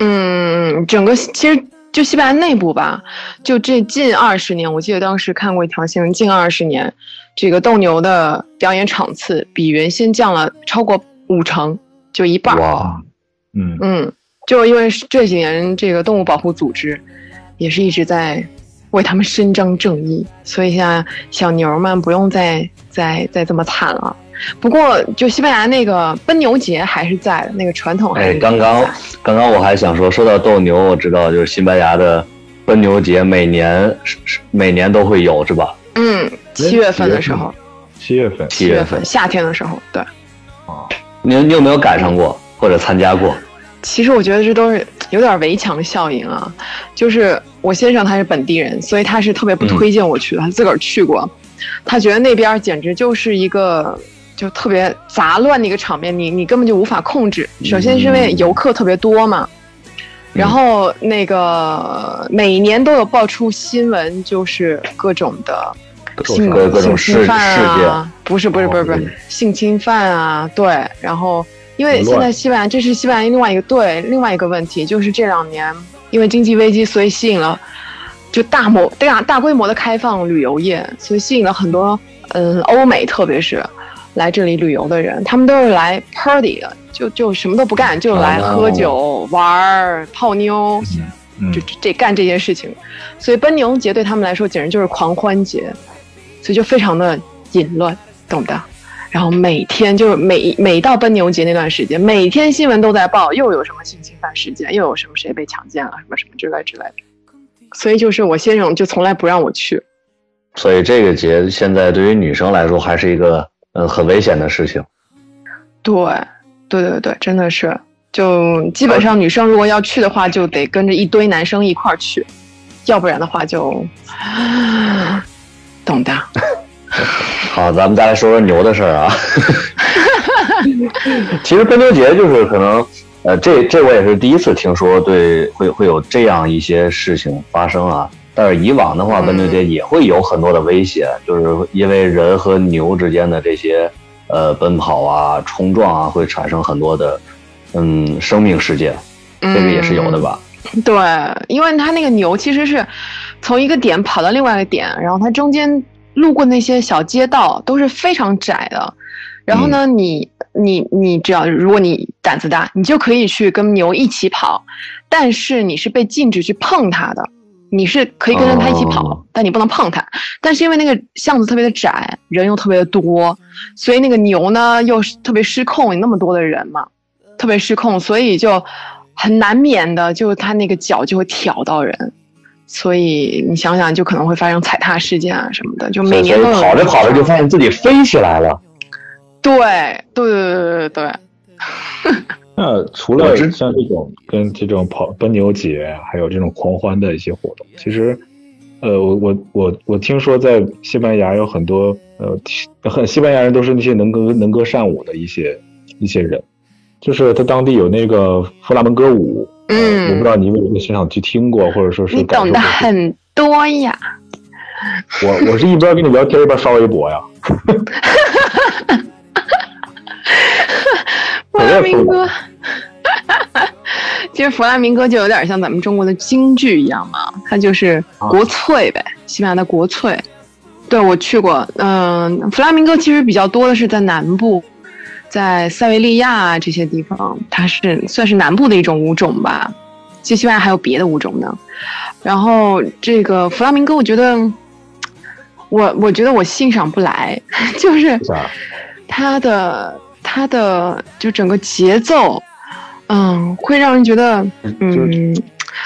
嗯，整个其实就西班牙内部吧，就这近二十年，我记得当时看过一条新闻，近二十年，这个斗牛的表演场次比原先降了超过五成，就一半。哇，嗯嗯。就因为这几年这个动物保护组织，也是一直在为他们伸张正义，所以现在小牛们不用再再再这么惨了。不过，就西班牙那个奔牛节还是在的，那个传统还是在。刚刚刚刚我还想说，说到斗牛，我知道就是西班牙的奔牛节，每年每年都会有，是吧？嗯，七月份的时候。七月份。七月份，夏天的时候，对。啊，你你有没有赶上过或者参加过？其实我觉得这都是有点围墙效应啊，就是我先生他是本地人，所以他是特别不推荐我去的，他自个儿去过，他觉得那边简直就是一个就特别杂乱的一个场面，你你根本就无法控制。首先是因为游客特别多嘛，然后那个每年都有爆出新闻，就是各种的性性侵犯啊，不是不是不是不是性侵犯啊，对。然后因为现在西班牙，这是西班牙另外一个对另外一个问题，就是这两年因为经济危机，所以吸引了就大模大大规模的开放旅游业，所以吸引了很多嗯欧美特别是来这里旅游的人，他们都是来 party 的。就就什么都不干，就来喝酒、玩儿、泡妞，就这干这些事情。所以奔牛节对他们来说简直就是狂欢节，所以就非常的淫乱，懂的。然后每天就是每每到奔牛节那段时间，每天新闻都在报，又有什么性侵犯事件，又有什么谁被强奸了，什么什么之类之类的。所以就是我先生就从来不让我去。所以这个节现在对于女生来说还是一个呃很危险的事情。对。对对对，真的是，就基本上女生如果要去的话，就得跟着一堆男生一块儿去，要不然的话就，懂的。好，咱们再来说说牛的事儿啊。其实奔牛节就是可能，呃，这这我也是第一次听说，对，会会有这样一些事情发生啊。但是以往的话，奔牛节也会有很多的危险，就是因为人和牛之间的这些。呃，奔跑啊，冲撞啊，会产生很多的，嗯，生命事件，这个也是有的吧？对，因为它那个牛其实是从一个点跑到另外一个点，然后它中间路过那些小街道都是非常窄的，然后呢，你你你只要如果你胆子大，你就可以去跟牛一起跑，但是你是被禁止去碰它的。你是可以跟着他一起跑，但你不能碰他。但是因为那个巷子特别的窄，人又特别的多，所以那个牛呢又特别失控，有那么多的人嘛，特别失控，所以就很难免的，就他那个脚就会挑到人，所以你想想，就可能会发生踩踏事件啊什么的。就每年都跑着跑着就发现自己飞起来了。对对对对对对。那除了像这种跟这种跑奔牛节，还有这种狂欢的一些活动，其实，呃，我我我我听说在西班牙有很多呃很西班牙人都是那些能歌能歌善舞的一些一些人，就是他当地有那个弗拉门戈舞，嗯，我不知道你有没有现场去听过，或者说是你懂得很多呀。我我是一边跟你聊天一边刷微博呀。弗拉明戈。其实弗拉明戈就有点像咱们中国的京剧一样嘛，它就是国粹呗，西班牙的国粹。对我去过，嗯，弗拉明戈其实比较多的是在南部，在塞维利亚这些地方，它是算是南部的一种舞种吧。其实西班牙还有别的舞种呢。然后这个弗拉明戈，我觉得，我我觉得我欣赏不来，就是它的它的就整个节奏。嗯，会让人觉得嗯，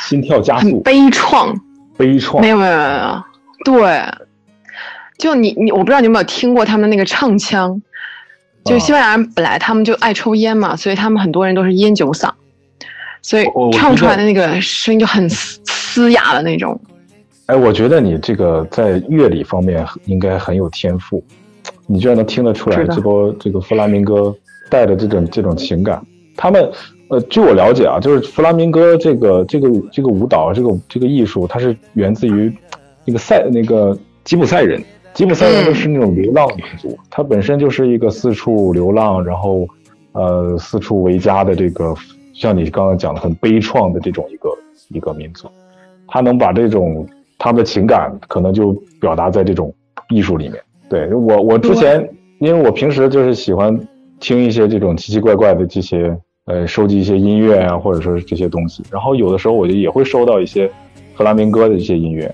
心跳加速，很悲怆，悲怆。没有没有没有，对，就你你，我不知道你有没有听过他们那个唱腔，就西班牙人本来他们就爱抽烟嘛，所以他们很多人都是烟酒嗓，所以唱出来的那个声音就很嘶哑的那种。哎，我觉得你这个在乐理方面应该很有天赋，你居然能听得出来这波这个弗拉明戈带的这种这种情感，他们。呃，据我了解啊，就是弗拉明戈这个这个这个舞蹈，这个这个艺术，它是源自于那个塞那个吉普赛人。吉普赛人是那种流浪民族，他本身就是一个四处流浪，然后呃四处为家的这个，像你刚刚讲的很悲怆的这种一个一个民族。他能把这种他们的情感，可能就表达在这种艺术里面。对我我之前，因为我平时就是喜欢听一些这种奇奇怪怪的这些。呃，收集一些音乐啊，或者说是这些东西，然后有的时候我就也会收到一些弗拉明戈的一些音乐，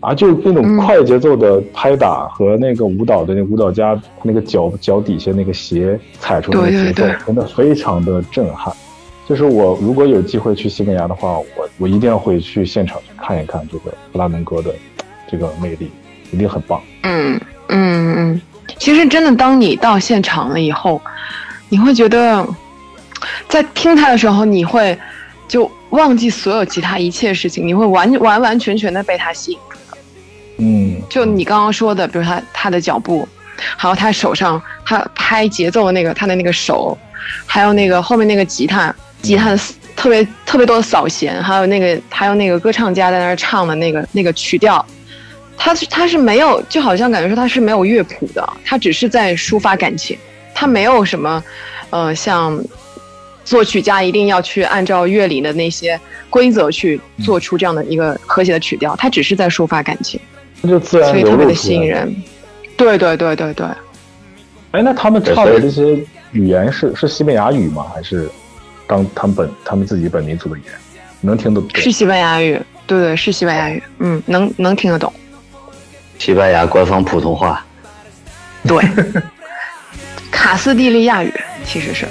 啊，就那种快节奏的拍打和那个舞蹈的那舞蹈家那个脚脚底下那个鞋踩出来的节奏，真的非常的震撼。就是我如果有机会去西班牙的话，我我一定要会去现场去看一看这个弗拉明戈的这个魅力，一定很棒。嗯嗯嗯，其实真的，当你到现场了以后，你会觉得。在听他的时候，你会就忘记所有其他一切事情，你会完完完全全的被他吸引住的。嗯，就你刚刚说的，比如他他的脚步，还有他手上他拍节奏的那个他的那个手，还有那个后面那个吉他吉他的特别特别多的扫弦，还有那个还有那个歌唱家在那儿唱的那个那个曲调，他是他是没有，就好像感觉说他是没有乐谱的，他只是在抒发感情，他没有什么，呃，像作曲家一定要去按照乐理的那些规则去做出这样的一个和谐的曲调，他只是在抒发感情，那就自然所以特别的吸引人。对对对对对。哎，那他们唱的这些语言是是西班牙语吗？还是当他们本他们自己本民族的语言？能听得懂？是西班牙语，对对，是西班牙语。嗯，能能听得懂。西班牙官方普通话。对，卡斯蒂利亚语其实是。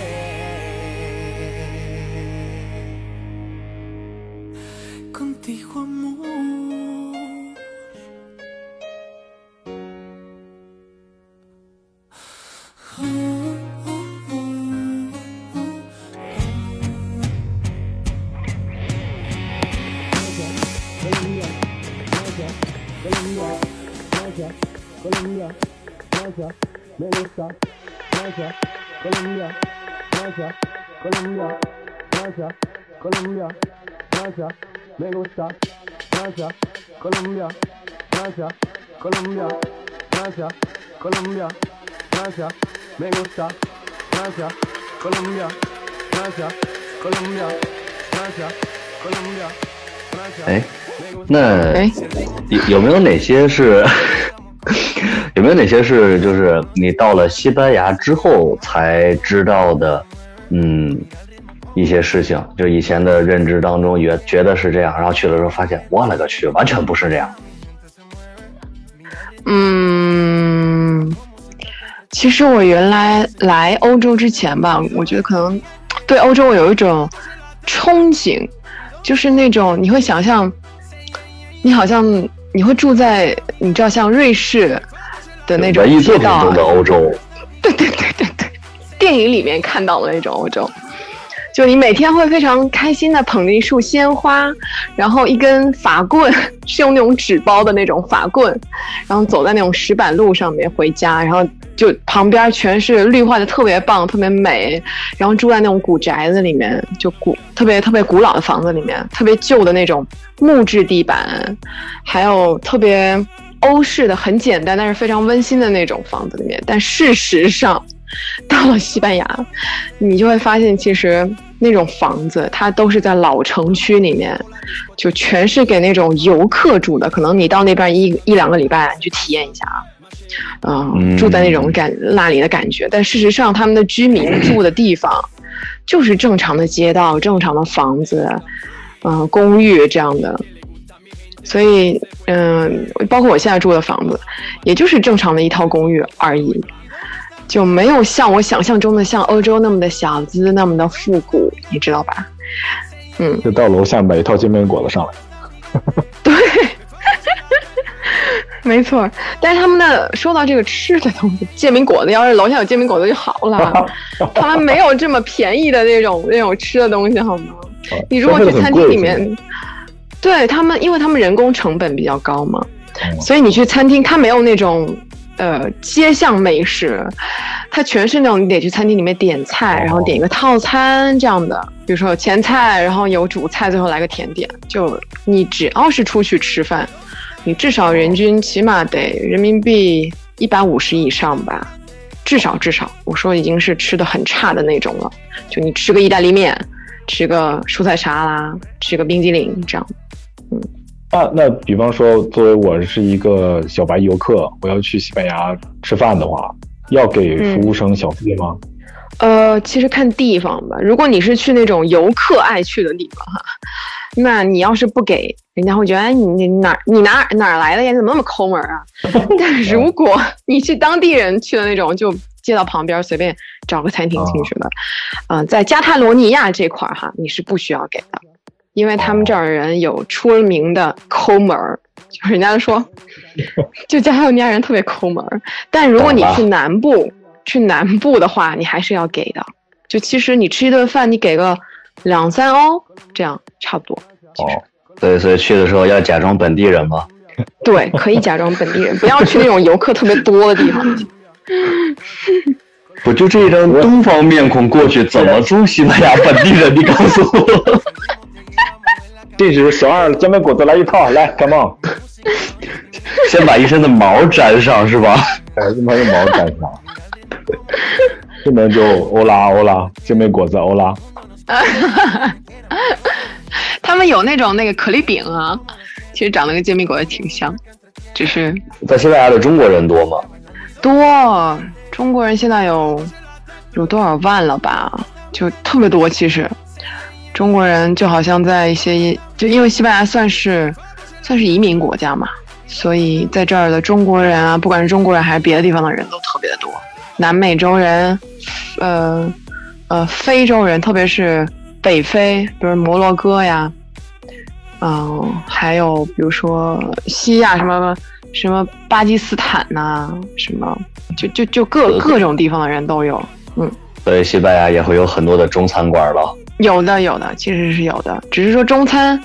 哎，那有有没有哪些是？有没有哪些是就是你到了西班牙之后才知道的？嗯，一些事情，就以前的认知当中也觉得是这样，然后去了之后发现，我勒个去，完全不是这样。嗯，其实我原来来欧洲之前吧，我觉得可能对欧洲我有一种憧憬，就是那种你会想象，你好像你会住在你知道像瑞士。的那种街道，的欧洲，对对对对对，电影里面看到的那种欧洲，就你每天会非常开心的捧着一束鲜花，然后一根法棍，是用那种纸包的那种法棍，然后走在那种石板路上面回家，然后就旁边全是绿化的特别棒，特别美，然后住在那种古宅子里面，就古特别特别古老的房子里面，特别旧的那种木质地板，还有特别。欧式的很简单，但是非常温馨的那种房子里面，但事实上，到了西班牙，你就会发现，其实那种房子它都是在老城区里面，就全是给那种游客住的。可能你到那边一一两个礼拜，你去体验一下啊，嗯，住在那种感那里的感觉。但事实上，他们的居民住的地方就是正常的街道、正常的房子，嗯，公寓这样的。所以，嗯，包括我现在住的房子，也就是正常的一套公寓而已，就没有像我想象中的像欧洲那么的小资，那么的复古，你知道吧？嗯，就到楼下买一套煎饼果子上来。对，没错。但是他们的说到这个吃的东西，煎饼果子，要是楼下有煎饼果子就好了。他们没有这么便宜的那种那种吃的东西，好吗？你如果去餐厅里面。对他们，因为他们人工成本比较高嘛，所以你去餐厅，他没有那种呃街巷美食，它全是那种你得去餐厅里面点菜，然后点一个套餐这样的，比如说有前菜，然后有主菜，最后来个甜点。就你只要是出去吃饭，你至少人均起码得人民币一百五十以上吧，至少至少，我说已经是吃的很差的那种了。就你吃个意大利面，吃个蔬菜沙拉，吃个冰激凌这样。嗯那那比方说，作为我是一个小白游客，我要去西班牙吃饭的话，要给服务生小费吗？呃，其实看地方吧。如果你是去那种游客爱去的地方哈，那你要是不给，人家会觉得哎，你你哪你哪哪来的呀？你怎么那么抠门啊？但如果你去当地人去的那种，就街道旁边随便找个餐厅进去的，嗯，在加泰罗尼亚这块儿哈，你是不需要给的。因为他们这儿人有出了名的抠门儿，就是人家说，就加泰罗尼亚人特别抠门儿。但如果你去南部，去南部的话，你还是要给的。就其实你吃一顿饭，你给个两三欧，这样差不多。哦，对，所以去的时候要假装本地人吗？对，可以假装本地人，不要去那种游客特别多的地方。不就这一张东方面孔过去，怎么做西班牙本地人？你告诉我。这是小二煎饼果子来一套，来，come on。先把一身的毛粘上是吧？哎，先把这毛粘上。这边就欧拉欧拉煎饼果子欧拉。他们有那种那个可丽饼啊，其实长得跟煎饼果子挺像，只是在西班牙的中国人多吗？多，中国人现在有有多少万了吧？就特别多，其实中国人就好像在一些，就因为西班牙算是算是移民国家嘛，所以在这儿的中国人啊，不管是中国人还是别的地方的人都特别的多，南美洲人，呃呃，非洲人，特别是北非，比如摩洛哥呀，嗯，还有比如说西亚什么。什么巴基斯坦呐，什么就就就各各种地方的人都有，嗯，所以西班牙也会有很多的中餐馆了。有的有的，其实是有的，只是说中餐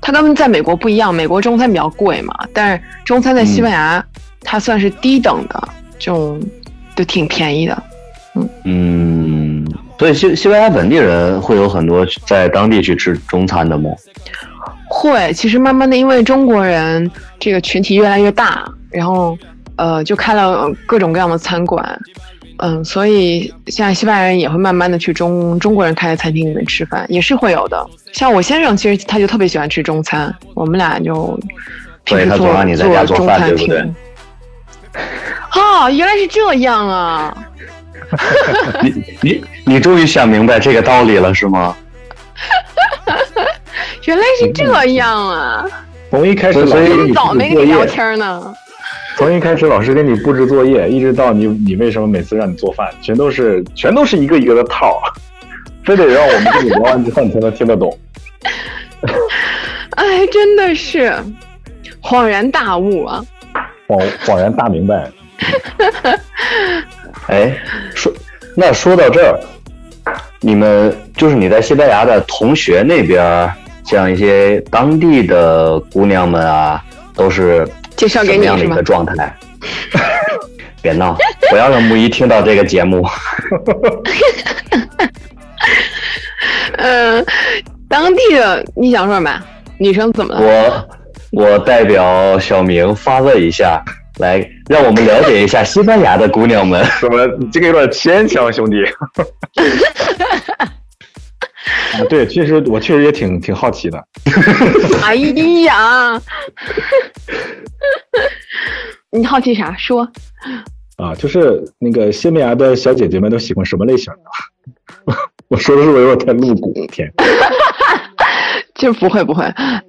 它跟在美国不一样，美国中餐比较贵嘛，但是中餐在西班牙它算是低等的，就都挺便宜的，嗯。嗯，所以西西班牙本地人会有很多在当地去吃中餐的吗？会，其实慢慢的，因为中国人这个群体越来越大，然后，呃，就开了各种各样的餐馆，嗯，所以像西班牙人也会慢慢的去中中国人开的餐厅里面吃饭，也是会有的。像我先生，其实他就特别喜欢吃中餐，我们俩就平时做做中餐厅。哦，原来是这样啊！你你你终于想明白这个道理了，是吗？原来是这样啊！从一开始老师早没跟你聊天呢。从一开始老师给你布置作业，一直到你你为什么每次让你做饭，全都是全都是一个一个的套，非得让我们跟你聊完之后你才能听得懂。哎，真的是恍然大悟啊！恍恍然大明白。哎，说那说到这儿，你们就是你在西班牙的同学那边。像一些当地的姑娘们啊，都是介绍给你样的一个状态？别闹，不要让木一听到这个节目。嗯，当地的你想说什么？女生怎么了？我我代表小明发问一下，来让我们了解一下西班牙的姑娘们。怎么？你这个有点牵强，兄弟。啊，对，确实，我确实也挺挺好奇的。哎呀，你好奇啥？说。啊，就是那个西班牙的小姐姐们都喜欢什么类型的？我说的是不是有点太露骨？天。就不会不会，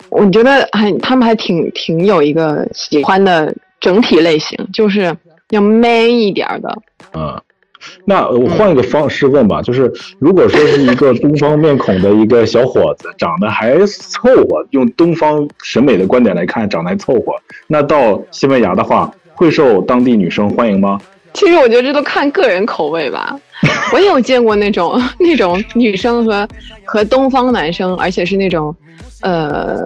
我觉得还他们还挺挺有一个喜欢的整体类型，就是要 man 一点的。嗯。那我换一个方式问吧，就是如果说是一个 东方面孔的一个小伙子，长得还凑合，用东方审美的观点来看，长得还凑合，那到西班牙的话，会受当地女生欢迎吗？其实我觉得这都看个人口味吧。我也有见过那种 那种女生和和东方男生，而且是那种。呃，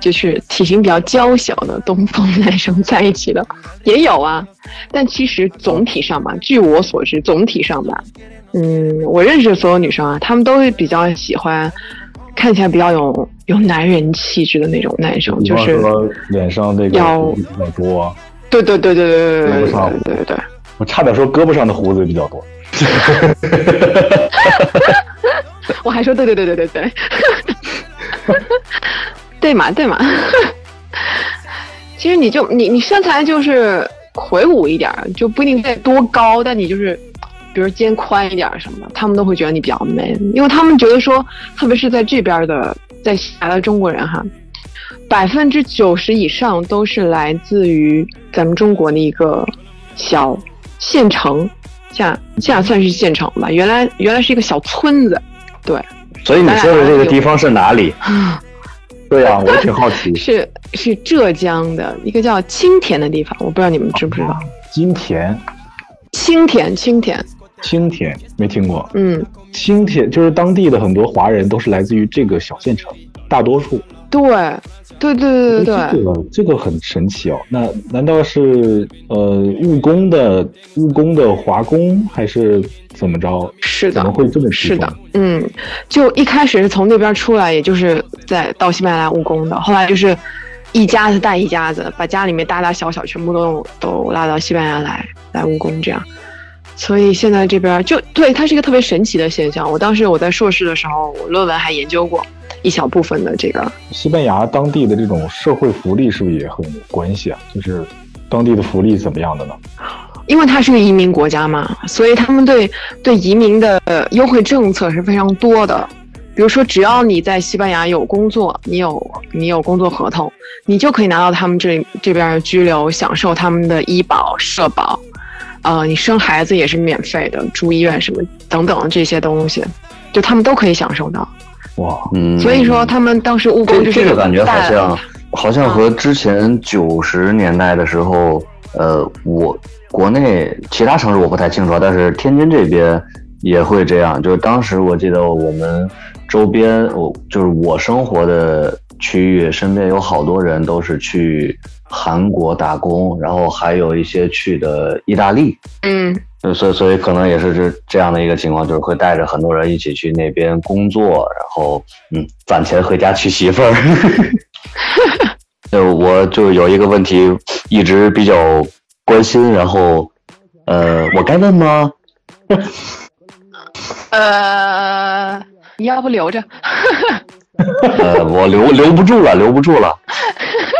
就是体型比较娇小的东方男生在一起的也有啊，但其实总体上吧，据我所知，总体上吧，嗯，我认识的所有女生啊，她们都会比较喜欢看起来比较有有男人气质的那种男生，就是脸上这个胡子比较多，对对对对对对对对对对，我差点说胳膊上的胡子比较多，我还说对对对对对对。对 嘛对嘛，其实你就你你身材就是魁梧一点，就不一定再多高，但你就是，比如肩宽一点什么的，他们都会觉得你比较 man，因为他们觉得说，特别是在这边的在西来的中国人哈，百分之九十以上都是来自于咱们中国的一个小县城，现在现在算是县城吧，原来原来是一个小村子，对。所以你说的这个地方是哪里？对呀，我挺好奇。是是浙江的一个叫青田的地方，我不知道你们知不知道。金田，青田，青田，青田没听过。嗯，青田就是当地的很多华人都是来自于这个小县城，大多数。对，对对对对对，这个这个很神奇哦。那难道是呃务工的务工的华工，还是怎么着？是的，怎么会这么是的，嗯，就一开始是从那边出来，也就是在到西班牙务工的，后来就是一家子带一家子，把家里面大大小小全部都都拉到西班牙来来务工，这样。所以现在这边就对它是一个特别神奇的现象。我当时我在硕士的时候，我论文还研究过一小部分的这个西班牙当地的这种社会福利是不是也很有关系啊？就是当地的福利怎么样的呢？因为它是个移民国家嘛，所以他们对对移民的优惠政策是非常多的。比如说，只要你在西班牙有工作，你有你有工作合同，你就可以拿到他们这这边的居留，享受他们的医保、社保。呃，你生孩子也是免费的，住医院什么等等这些东西，就他们都可以享受到。哇，嗯，所以说他们当时务工就是这个感觉好像好像和之前九十年代的时候，呃，我国内其他城市我不太清楚，但是天津这边也会这样。就是当时我记得我们周边，我就是我生活的区域，身边有好多人都是去。韩国打工，然后还有一些去的意大利，嗯，所以所以可能也是这这样的一个情况，就是会带着很多人一起去那边工作，然后嗯攒钱回家娶媳妇儿。就我就有一个问题一直比较关心，然后呃，我该问吗？呃，你要不留着？呃，我留留不住了，留不住了。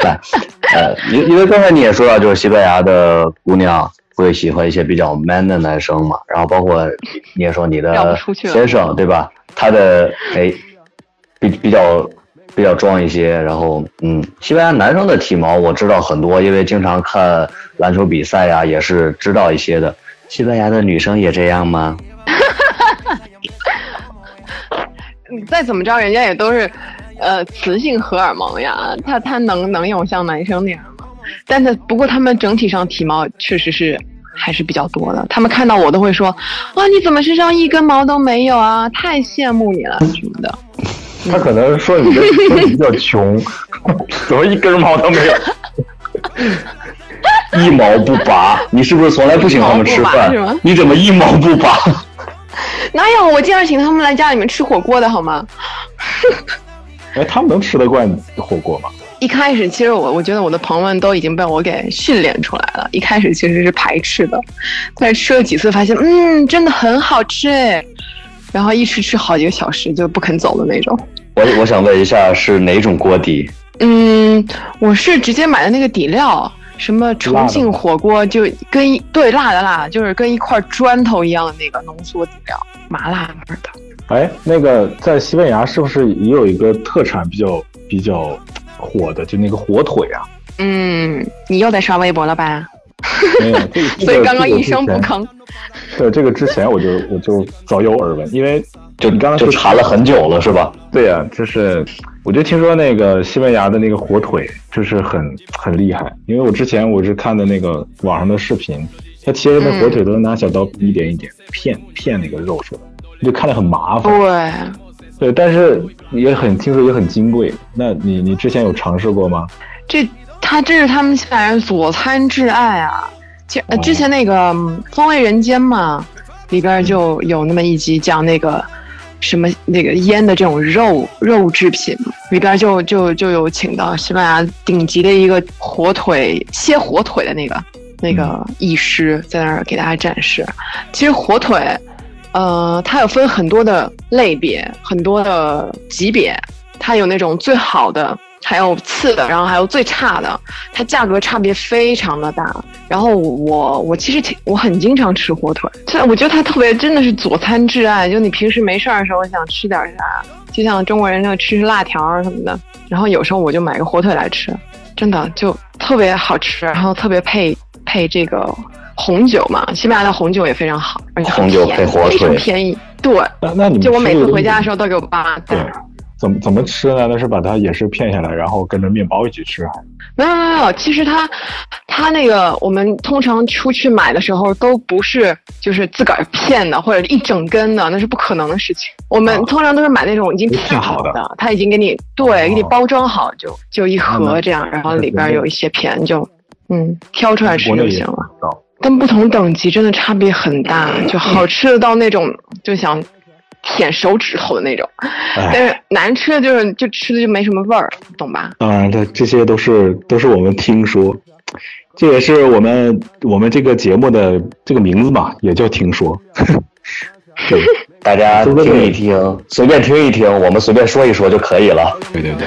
对，呃，因因为刚才你也说到，就是西班牙的姑娘会喜欢一些比较 man 的男生嘛，然后包括你也说你的先生对吧？他的哎，比比较比较壮一些，然后嗯，西班牙男生的体毛我知道很多，因为经常看篮球比赛呀，也是知道一些的。西班牙的女生也这样吗？你再怎么着，人家也都是。呃，雌性荷尔蒙呀，他他能能有像男生那样吗？但是不过他们整体上体毛确实是还是比较多的。他们看到我都会说：“哇，你怎么身上一根毛都没有啊？太羡慕你了什么的。”他可能说你的比较穷，怎么一根毛都没有？一毛不拔，你是不是从来不请他们吃饭？你怎么一毛不拔？哪有？我经常请他们来家里面吃火锅的好吗？哎，他们能吃得惯火锅吗？一开始，其实我我觉得我的朋友们都已经被我给训练出来了。一开始其实是排斥的，但是吃了几次，发现嗯，真的很好吃哎。然后一吃吃好几个小时就不肯走的那种。我我想问一下，是哪种锅底？嗯，我是直接买的那个底料，什么重庆火锅，就跟一对辣的辣，就是跟一块砖头一样的那个浓缩底料，麻辣味的。哎，那个在西班牙是不是也有一个特产比较比较火的，就那个火腿啊？嗯，你又在刷微博了吧？没有，所以刚刚一声不吭。对，这个之前我就我就早有耳闻，因为就你刚刚就查了很久了，是吧？对呀，就是我就听说那个西班牙的那个火腿就是很很厉害，因为我之前我是看的那个网上的视频，他切的那火腿都是拿小刀一点一点片片那个肉出来。就看着很麻烦，对，对，但是也很听说也很金贵。那你你之前有尝试过吗？这他这是他们西班牙人佐餐挚爱啊！之之前那个《风味人间》嘛，里边就有那么一集讲那个什么那个腌的这种肉肉制品，里边就就就有请到西班牙顶级的一个火腿切火腿的那个那个医师在那儿给大家展示。其实火腿。呃，它有分很多的类别，很多的级别，它有那种最好的，还有次的，然后还有最差的，它价格差别非常的大。然后我我其实挺我很经常吃火腿，我觉得它特别真的是佐餐挚爱，就你平时没事儿的时候想吃点啥，就像中国人那吃吃辣条什么的，然后有时候我就买个火腿来吃，真的就特别好吃，然后特别配配这个。红酒嘛，西班牙的红酒也非常好，而且红酒配火腿，非常便宜。对，那那你就我每次回家的时候都给我爸带。怎么怎么吃呢？那是把它也是片下来，然后跟着面包一起吃，还没有没有。其实它它那个我们通常出去买的时候都不是就是自个儿片的或者一整根的，那是不可能的事情。我们通常都是买那种已经片好的，他已经给你对给你包装好，就就一盒这样，然后里边有一些片，就嗯挑出来吃就行了。但不同等级真的差别很大，就好吃的到那种就想。舔手指头的那种，但是难吃的就是就吃的就没什么味儿，懂吧？当然，这这些都是都是我们听说，这也是我们我们这个节目的这个名字嘛，也叫听说。对，大家听一听，随便听一听，我们随便说一说就可以了。对对对。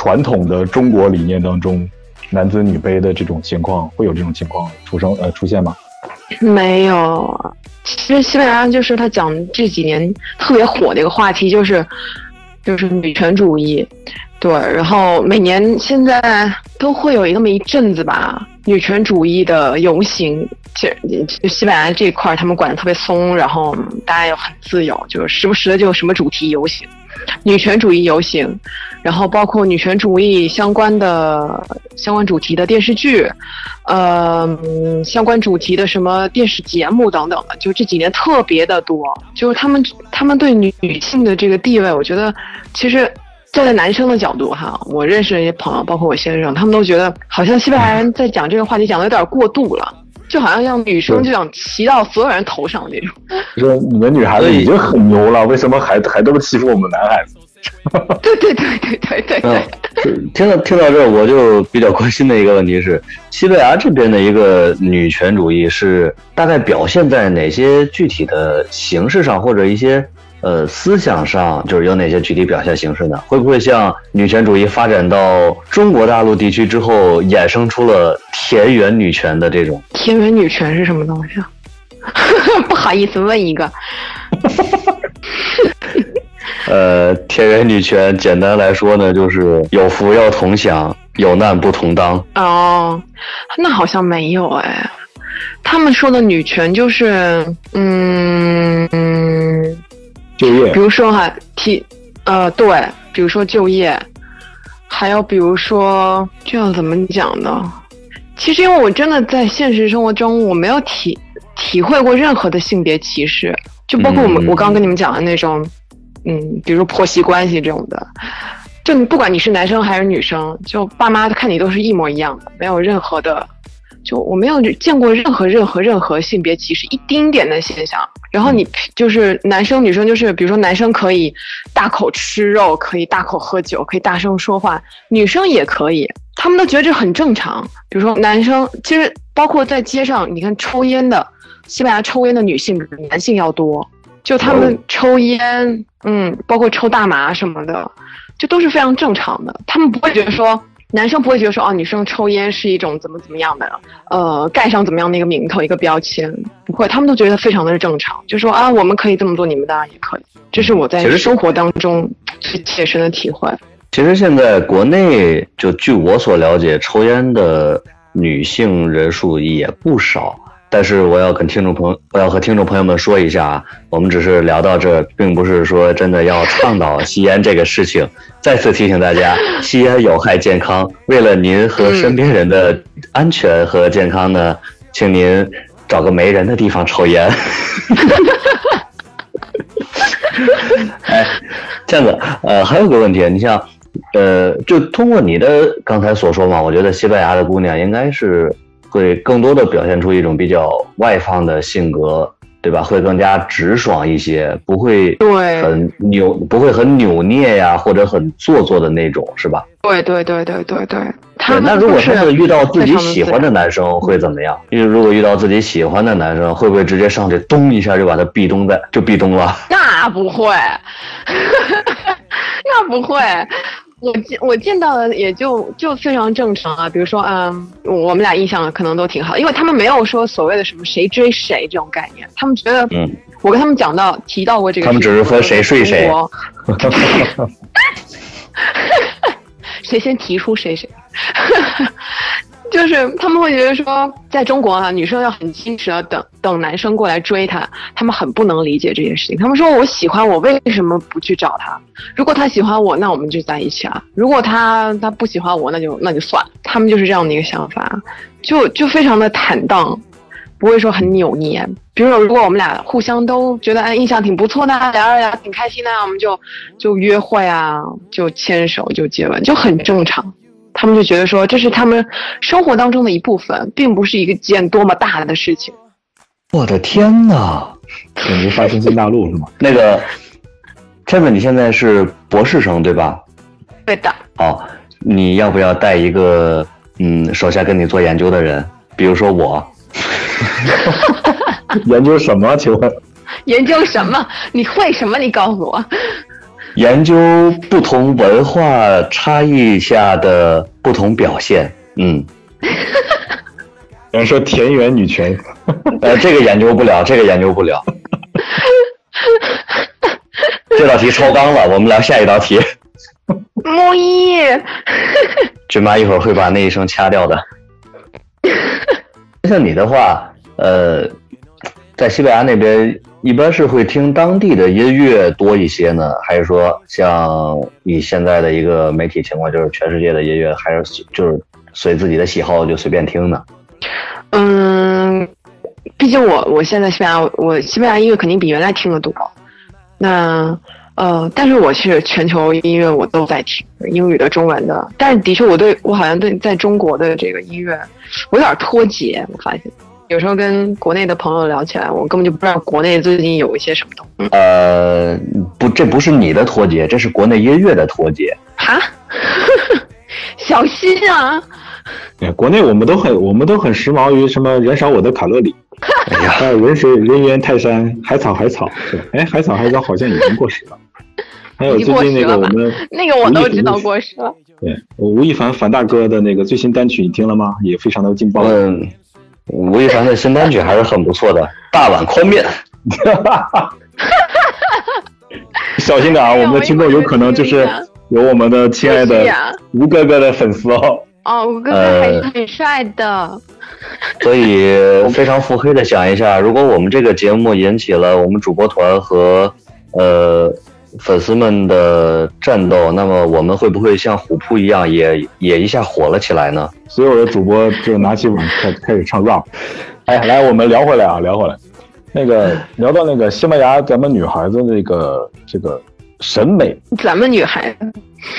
传统的中国理念当中，男尊女卑的这种情况会有这种情况出生呃出现吗？没有，其实西班牙就是他讲这几年特别火的一个话题，就是就是女权主义，对，然后每年现在都会有那么一阵子吧，女权主义的游行，其实西班牙这一块他们管的特别松，然后大家又很自由，就是时不时的就什么主题游行。女权主义游行，然后包括女权主义相关的相关主题的电视剧，呃，相关主题的什么电视节目等等的，就这几年特别的多。就是他们他们对女女性的这个地位，我觉得其实站在男生的角度哈，我认识的一些朋友，包括我先生，他们都觉得好像西班牙人在讲这个话题讲的有点过度了。就好像让女生就想骑到所有人头上那种。说你们女孩子已经很牛了，为什么还还这么欺负我们男孩子？对对对对对对。嗯，听到听到这，我就比较关心的一个问题是，西班牙这边的一个女权主义是大概表现在哪些具体的形式上，或者一些？呃，思想上就是有哪些具体表现形式呢？会不会像女权主义发展到中国大陆地区之后，衍生出了田园女权的这种？田园女权是什么东西啊？不好意思问一个。呃，田园女权简单来说呢，就是有福要同享，有难不同当。哦，那好像没有哎。他们说的女权就是，嗯嗯。就业，比如说哈，提，呃，对，比如说就业，还有比如说，这样怎么讲呢？其实因为我真的在现实生活中，我没有体体会过任何的性别歧视，就包括我们我刚跟你们讲的那种，嗯，比如说婆媳关系这种的，就你不管你是男生还是女生，就爸妈看你都是一模一样的，没有任何的。就我没有见过任何任何任何性别歧视一丁点的现象。然后你就是男生女生，就是比如说男生可以大口吃肉，可以大口喝酒，可以大声说话，女生也可以，他们都觉得这很正常。比如说男生，其实包括在街上，你看抽烟的，西班牙抽烟的女性比男性要多，就他们抽烟，嗯，包括抽大麻什么的，就都是非常正常的，他们不会觉得说。男生不会觉得说哦，女生抽烟是一种怎么怎么样的，呃，盖上怎么样的一个名头、一个标签，不会，他们都觉得非常的正常，就说啊，我们可以这么做，你们当然也可以。这是我在生活当中最切身的体会。其实现在国内，就据我所了解，抽烟的女性人数也不少。但是我要跟听众朋，我要和听众朋友们说一下啊，我们只是聊到这，并不是说真的要倡导吸烟这个事情。再次提醒大家，吸烟有害健康。为了您和身边人的安全和健康呢，请您找个没人的地方抽烟。哎，这样子，呃，还有个问题，你像，呃，就通过你的刚才所说嘛，我觉得西班牙的姑娘应该是。会更多的表现出一种比较外放的性格，对吧？会更加直爽一些，不会对很扭，不会很扭捏呀，或者很做作的那种，是吧？对对对对对对。他那如果他是遇到自己喜欢的男生会怎么样？因为如果遇到自己喜欢的男生，会不会直接上去咚一下就把他壁咚在就壁咚了？那不会，那不会。我见我见到的也就就非常正常啊。比如说，嗯，我们俩印象可能都挺好，因为他们没有说所谓的什么谁追谁这种概念，他们觉得，嗯，我跟他们讲到提到过这个，他们只是说谁睡谁，谁先提出谁谁。就是他们会觉得说，在中国啊，女生要很矜持的等等男生过来追她，他们很不能理解这件事情。他们说我喜欢我，为什么不去找他？如果他喜欢我，那我们就在一起啊；如果他他不喜欢我，那就那就算了。他们就是这样的一个想法，就就非常的坦荡，不会说很扭捏。比如说，如果我们俩互相都觉得哎印象挺不错的，聊着聊挺开心的，我们就就约会啊，就牵手就接吻，就很正常。他们就觉得说这是他们生活当中的一部分，并不是一个件多么大的事情。我的天哪！简直发新新大陆是吗？那个 Kevin，你现在是博士生对吧？对的。好，你要不要带一个嗯手下跟你做研究的人？比如说我。研究什么？请问？研究什么？你会什么？你告诉我。研究不同文化差异下的不同表现，嗯，有人说田园女权，呃，这个研究不了，这个研究不了，这道题超纲了，我们聊下一道题。木一，君妈一会儿会把那一声掐掉的。像你的话，呃，在西班牙那边。一般是会听当地的音乐多一些呢，还是说像你现在的一个媒体情况，就是全世界的音乐，还是就是随自己的喜好就随便听呢？嗯，毕竟我我现在西班牙，我西班牙音乐肯定比原来听的多。那呃，但是我是全球音乐我都在听，英语的、中文的。但是的确，我对我好像对在中国的这个音乐，我有点脱节，我发现。有时候跟国内的朋友聊起来，我根本就不知道国内最近有一些什么东西。呃，不，这不是你的脱节，这是国内音乐的脱节。哈，小心啊！哎，国内我们都很，我们都很时髦于什么燃烧我的卡路里，还有人水人猿泰山，海草海草？哎，海草海草好像已经过时了。还有最近那个我们那个我都知道过时了。对，吴亦凡凡大哥的那个最新单曲你听了吗？也非常的劲爆。嗯。吴亦凡的新单曲还是很不错的，《大碗宽面》。小心点啊，我们的听众有可能就是有我们的亲爱的吴哥哥的粉丝哦。哦，吴哥哥还是很帅的。所以非常腹黑的想一下，如果我们这个节目引起了我们主播团和呃。粉丝们的战斗，那么我们会不会像虎扑一样，也也一下火了起来呢？所有的主播就拿起碗开开始唱 rap。哎，来，我们聊回来啊，聊回来。那个 聊到那个西班牙，咱们女孩子那个这个审美，咱们女孩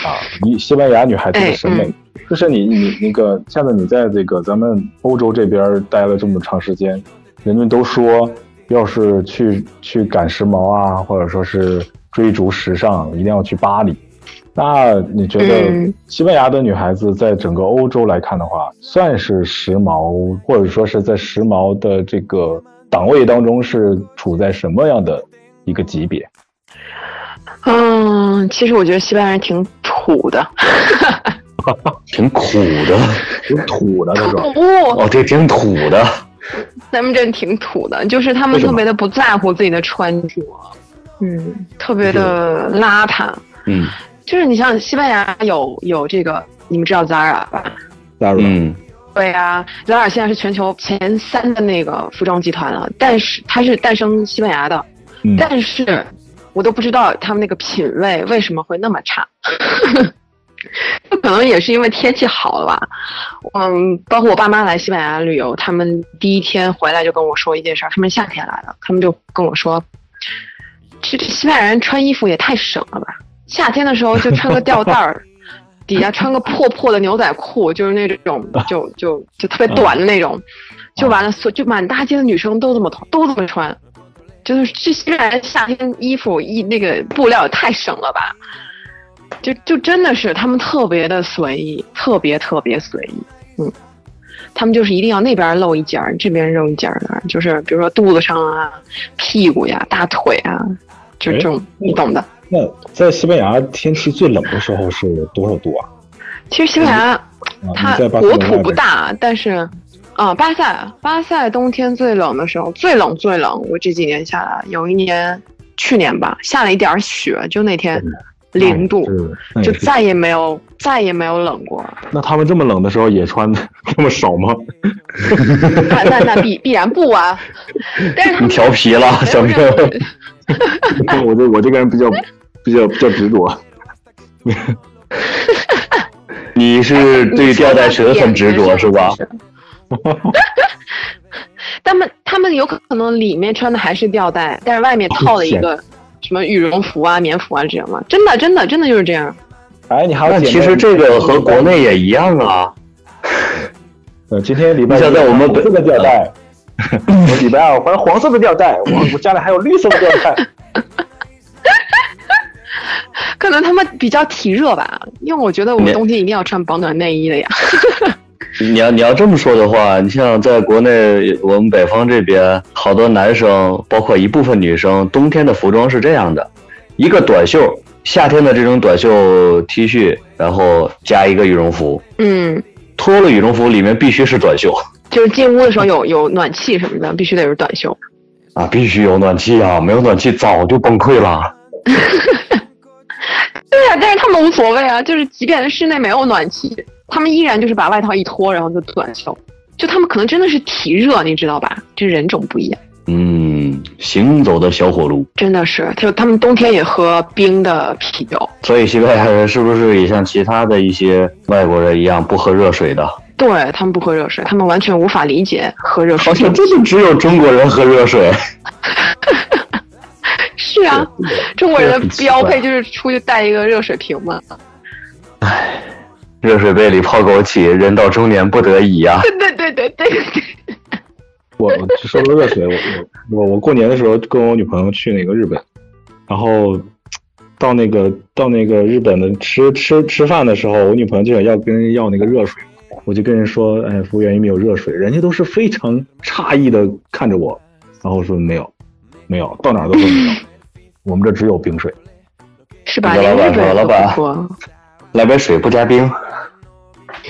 啊，你西班牙女孩子的审美，就是你你那个，现在你在这个咱们欧洲这边待了这么长时间，人们都说，要是去去赶时髦啊，或者说是。追逐时尚一定要去巴黎，那你觉得西班牙的女孩子在整个欧洲来看的话，算是时髦，或者说是在时髦的这个档位当中是处在什么样的一个级别？嗯，其实我觉得西班牙人挺土的，挺苦的，挺土的，那种 哦，对，挺土的，咱们真挺土的，就是他们特别的不在乎自己的穿着。嗯，特别的邋遢。嗯，就是你像西班牙有有这个，你们知道 Zara 吧？Zara，嗯，对啊，Zara 现在是全球前三的那个服装集团了，但是它是诞生西班牙的，但是我都不知道他们那个品味为什么会那么差。就 可能也是因为天气好了吧。嗯，包括我爸妈来西班牙旅游，他们第一天回来就跟我说一件事，他们夏天来的，他们就跟我说。这西班牙人穿衣服也太省了吧！夏天的时候就穿个吊带儿，底下穿个破破的牛仔裤，就是那种 就就就特别短的那种，就完了，所就满大街的女生都这么都这么穿，就是这西班牙夏天衣服一那个布料也太省了吧，就就真的是他们特别的随意，特别特别随意，嗯，他们就是一定要那边露一截儿，这边露一截儿的，就是比如说肚子上啊、屁股呀、大腿啊，就这种你懂的。那在西班牙天气最冷的时候是多少度啊？其实西班牙它国土不大，但是。啊，巴塞，巴塞冬天最冷的时候，最冷最冷。我这几年下来，有一年，去年吧，下了一点雪，就那天零度，就再也没有再也没有冷过。那他们这么冷的时候也穿这么少吗？那那那必必然不啊！但是他们调皮了，小明。我这我这个人比较比较比较执着。你是对吊带蛇很执着是吧？他们他们有可能里面穿的还是吊带，但是外面套了一个什么羽绒服啊、棉服啊这样吗？真的真的真的就是这样。哎，你还，那其实这个和国内也一样啊。呃，今天礼拜现在我们这个吊带，我礼拜二换黄色的吊带，我我家里还有绿色的吊带。可能他们比较体热吧，因为我觉得我们冬天一定要穿保暖内衣的呀。你要你要这么说的话，你像在国内，我们北方这边，好多男生，包括一部分女生，冬天的服装是这样的：一个短袖，夏天的这种短袖 T 恤，然后加一个羽绒服。嗯，脱了羽绒服，里面必须是短袖。就是进屋的时候有有暖气什么的，必须得是短袖。啊，必须有暖气啊！没有暖气早就崩溃了。对呀，但是他们无所谓啊，就是即便室内没有暖气。他们依然就是把外套一脱，然后就短袖，就他们可能真的是体热，你知道吧？就人种不一样。嗯，行走的小火炉，真的是，就他们冬天也喝冰的啤酒。所以西班牙人是不是也像其他的一些外国人一样不喝热水的？对他们不喝热水，他们完全无法理解喝热水。好像真的只有中国人喝热水。是啊，中国人的标配就是出去带一个热水瓶嘛。唉。热水杯里泡枸杞，人到中年不得已呀。对对对对对。我说说热水，我我我过年的时候跟我女朋友去那个日本，然后到那个到那个日本的吃吃吃饭的时候，我女朋友就想要跟人要那个热水，我就跟人说，哎，服务员有没有热水？人家都是非常诧异的看着我，然后说没有，没有，到哪都说没有，我们这只有冰水。是吧？老板说，老板，来杯水不加冰。哈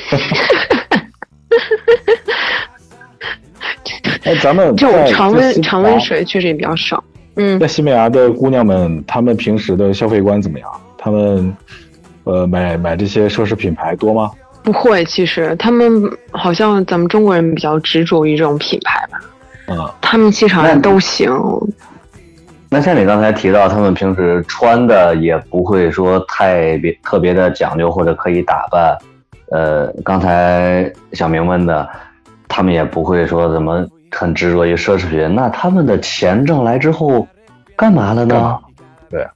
哈哈！哈哎，咱们 这种常温常温水确实也比较少。嗯，在西班牙的姑娘们，她们平时的消费观怎么样？她们呃，买买这些奢侈品牌多吗？不会，其实他们好像咱们中国人比较执着于这种品牌吧。嗯，他们其实都行。那像你刚才提到，他们平时穿的也不会说太别特别的讲究或者可以打扮。呃，刚才小明问的，他们也不会说怎么很执着于奢侈品。那他们的钱挣来之后，干嘛了呢？对。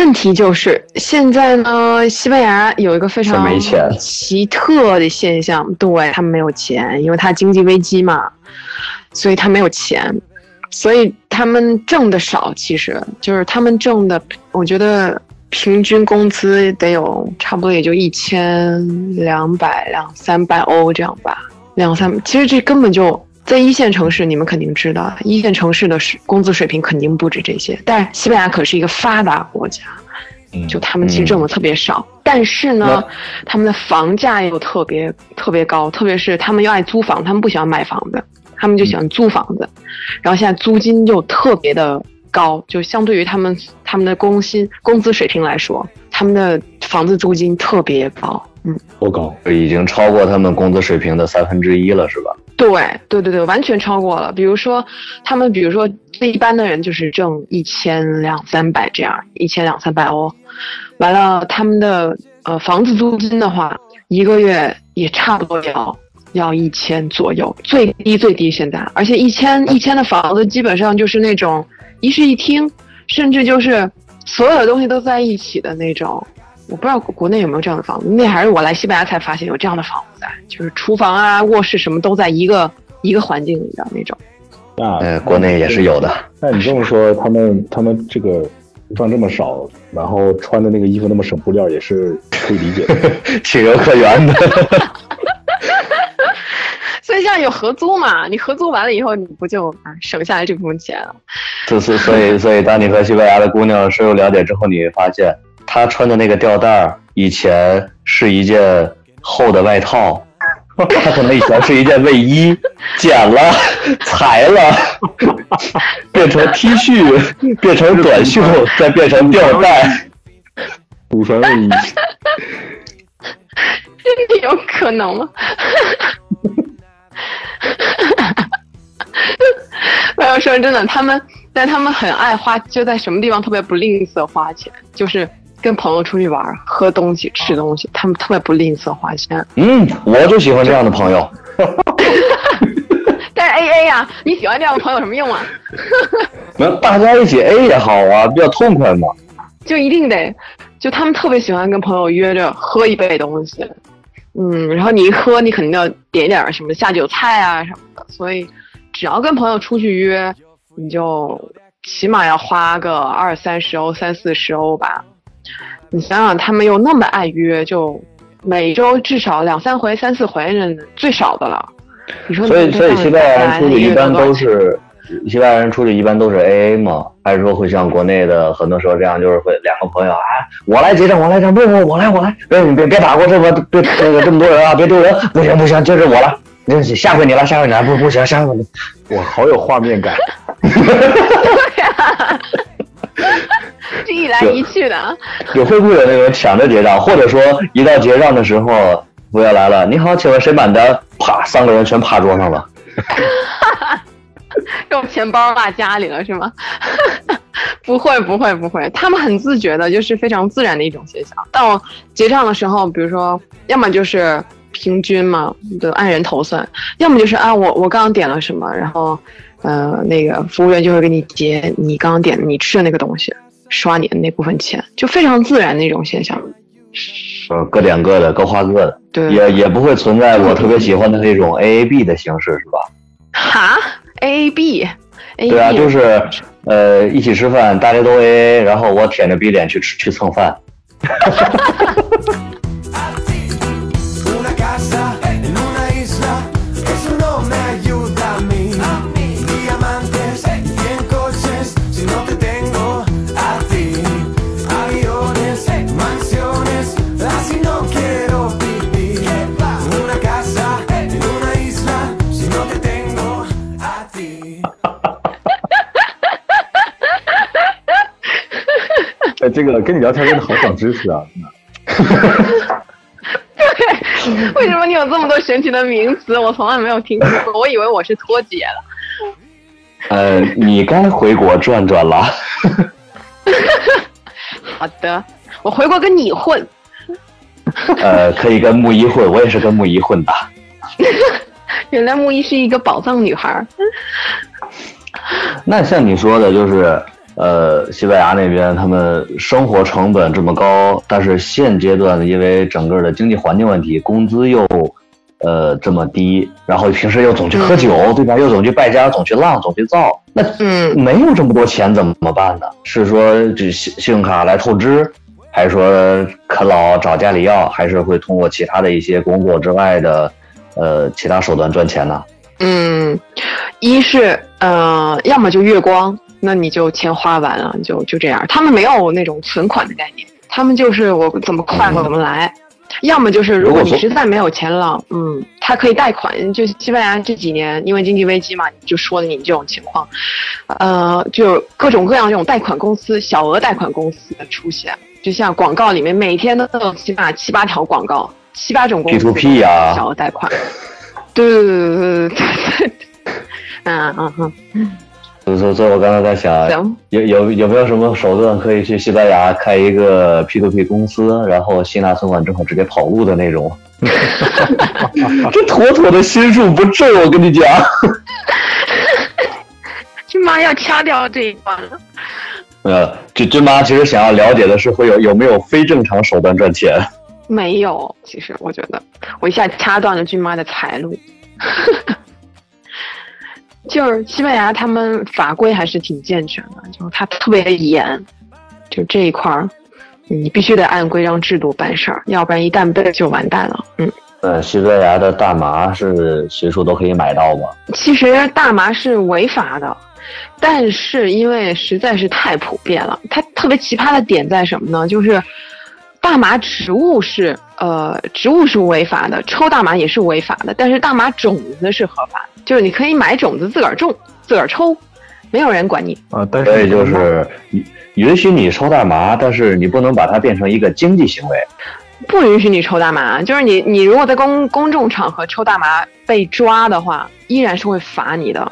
问题就是现在呢，西班牙有一个非常奇特的现象，对他们没有钱，因为他经济危机嘛，所以他没有钱，所以他们挣的少。其实就是他们挣的，我觉得。平均工资得有差不多也就一千两百两三百欧这样吧，两三。其实这根本就在一线城市，你们肯定知道，一线城市的水工资水平肯定不止这些。但是西班牙可是一个发达国家，就他们其实挣的特别少，但是呢，他们的房价又特别特别高，特别是他们又爱租房，他们不喜欢买房子，他们就喜欢租房子，然后现在租金又特别的。高就相对于他们他们的工薪工资水平来说，他们的房子租金特别高，嗯，多高？已经超过他们工资水平的三分之一了，是吧？对对对对，完全超过了。比如说，他们比如说最一般的人就是挣一千两三百这样，一千两三百欧，完了他们的呃房子租金的话，一个月也差不多要要一千左右，最低最低现在，而且一千一千的房子基本上就是那种。一室一厅，甚至就是所有的东西都在一起的那种。我不知道国内有没有这样的房子，那还是我来西班牙才发现有这样的房子，就是厨房啊、卧室什么都在一个一个环境里的那种。那国内也是有的。那你这么说，他们他们这个赚这么少，然后穿的那个衣服那么省布料，也是可以理解的，情有可原的。所以像有合租嘛，你合租完了以后，你不就啊省下来这部分钱了？就是所以所以，当你和西班牙的姑娘深入了解之后，你会发现，她穿的那个吊带儿以前是一件厚的外套，他可能以前是一件卫衣，剪了、裁了，变成 T 恤，变成短袖，再变成吊带，古传卫衣，这个有可能吗？我要说真的，他们但他们很爱花，就在什么地方特别不吝啬花钱，就是跟朋友出去玩、喝东西、吃东西，他们特别不吝啬花钱。嗯，我就喜欢这样的朋友。但是 A A 呀，你喜欢这样的朋友有什么用啊？那大家一起 A 也好啊，比较痛快嘛。就一定得，就他们特别喜欢跟朋友约着喝一杯东西。嗯，然后你一喝，你肯定要点点什么下酒菜啊什么的，所以只要跟朋友出去约，你就起码要花个二三十欧、三四十欧吧。你想想，他们又那么爱约，就每周至少两三回、三四回，人最少的了。你说，所以所以西班牙人出去一般都是。西班牙人出去一般都是 A A 嘛？还是说会像国内的很多时候这样，就是会两个朋友啊，我来结账，我来账，不不，我来我来，别你别别打过这么别那个这么多人啊，别丢人，不行不行，就是我来，那下回你来，下回你来，不不行，下回你，我好有画面感，这一来一去的，有会不会有那种抢着结账，或者说一到结账的时候，服务员来了，你好，请问谁买单？啪，三个人全趴桌上了。用钱包落家里了是吗？不会不会不会，他们很自觉的，就是非常自然的一种现象。到结账的时候，比如说，要么就是平均嘛，就按人头算；要么就是啊，我我刚刚点了什么，然后，呃，那个服务员就会给你结你刚刚点的你吃的那个东西，刷你的那部分钱，就非常自然的一种现象。呃，各点各的，各花各的，对，也也不会存在我特别喜欢的那种 A A B 的形式，是吧？哈？A A B，对啊，就是呃一起吃饭，大家都 A A，然后我舔着逼脸去吃去蹭饭。哎，这个跟你聊天真的好长知识啊！对，为什么你有这么多神奇的名词？我从来没有听过，我以为我是脱节了。呃，你该回国转转了。好的，我回国跟你混。呃，可以跟木一混，我也是跟木一混的。原来木一是一个宝藏女孩。那像你说的，就是。呃，西班牙那边他们生活成本这么高，但是现阶段因为整个的经济环境问题，工资又呃这么低，然后平时又总去喝酒，对吧？又总去败家，总去浪，总去造，那嗯，没有这么多钱怎么办呢？是说这信信用卡来透支，还是说啃老找家里要，还是会通过其他的一些工作之外的呃其他手段赚钱呢？嗯，一是呃，要么就月光。那你就钱花完了，就就这样。他们没有那种存款的概念，他们就是我怎么快活怎么来。要么就是如果你实在没有钱了，嗯，他可以贷款。就西班牙这几年因为经济危机嘛，就说的你这种情况，呃，就各种各样这种贷款公司、小额贷款公司的出现。就像广告里面每天都有起码七八条广告，七八种公司 P to P 呀，小额贷款。对对对对对对，嗯嗯 嗯。所以，所以我刚才在想，有有有没有什么手段可以去西班牙开一个 P to P 公司，然后吸纳存款之后直接跑路的那种？这妥妥的心术不正，我跟你讲。君妈要掐掉这一段了。呃，君君妈其实想要了解的是，会有有没有非正常手段赚钱？没有，其实我觉得，我一下掐断了君妈的财路。就是西班牙他们法规还是挺健全的，就是他特别的严，就这一块儿，你必须得按规章制度办事儿，要不然一旦被就完蛋了。嗯。呃，西班牙的大麻是随处都可以买到吗？其实大麻是违法的，但是因为实在是太普遍了，它特别奇葩的点在什么呢？就是大麻植物是呃植物是违法的，抽大麻也是违法的，但是大麻种子是合法的，就是你可以买种子自个儿种，自个儿抽，没有人管你啊。但是就是允许你抽大麻，但是你不能把它变成一个经济行为。不允许你抽大麻，就是你你如果在公公众场合抽大麻被抓的话，依然是会罚你的。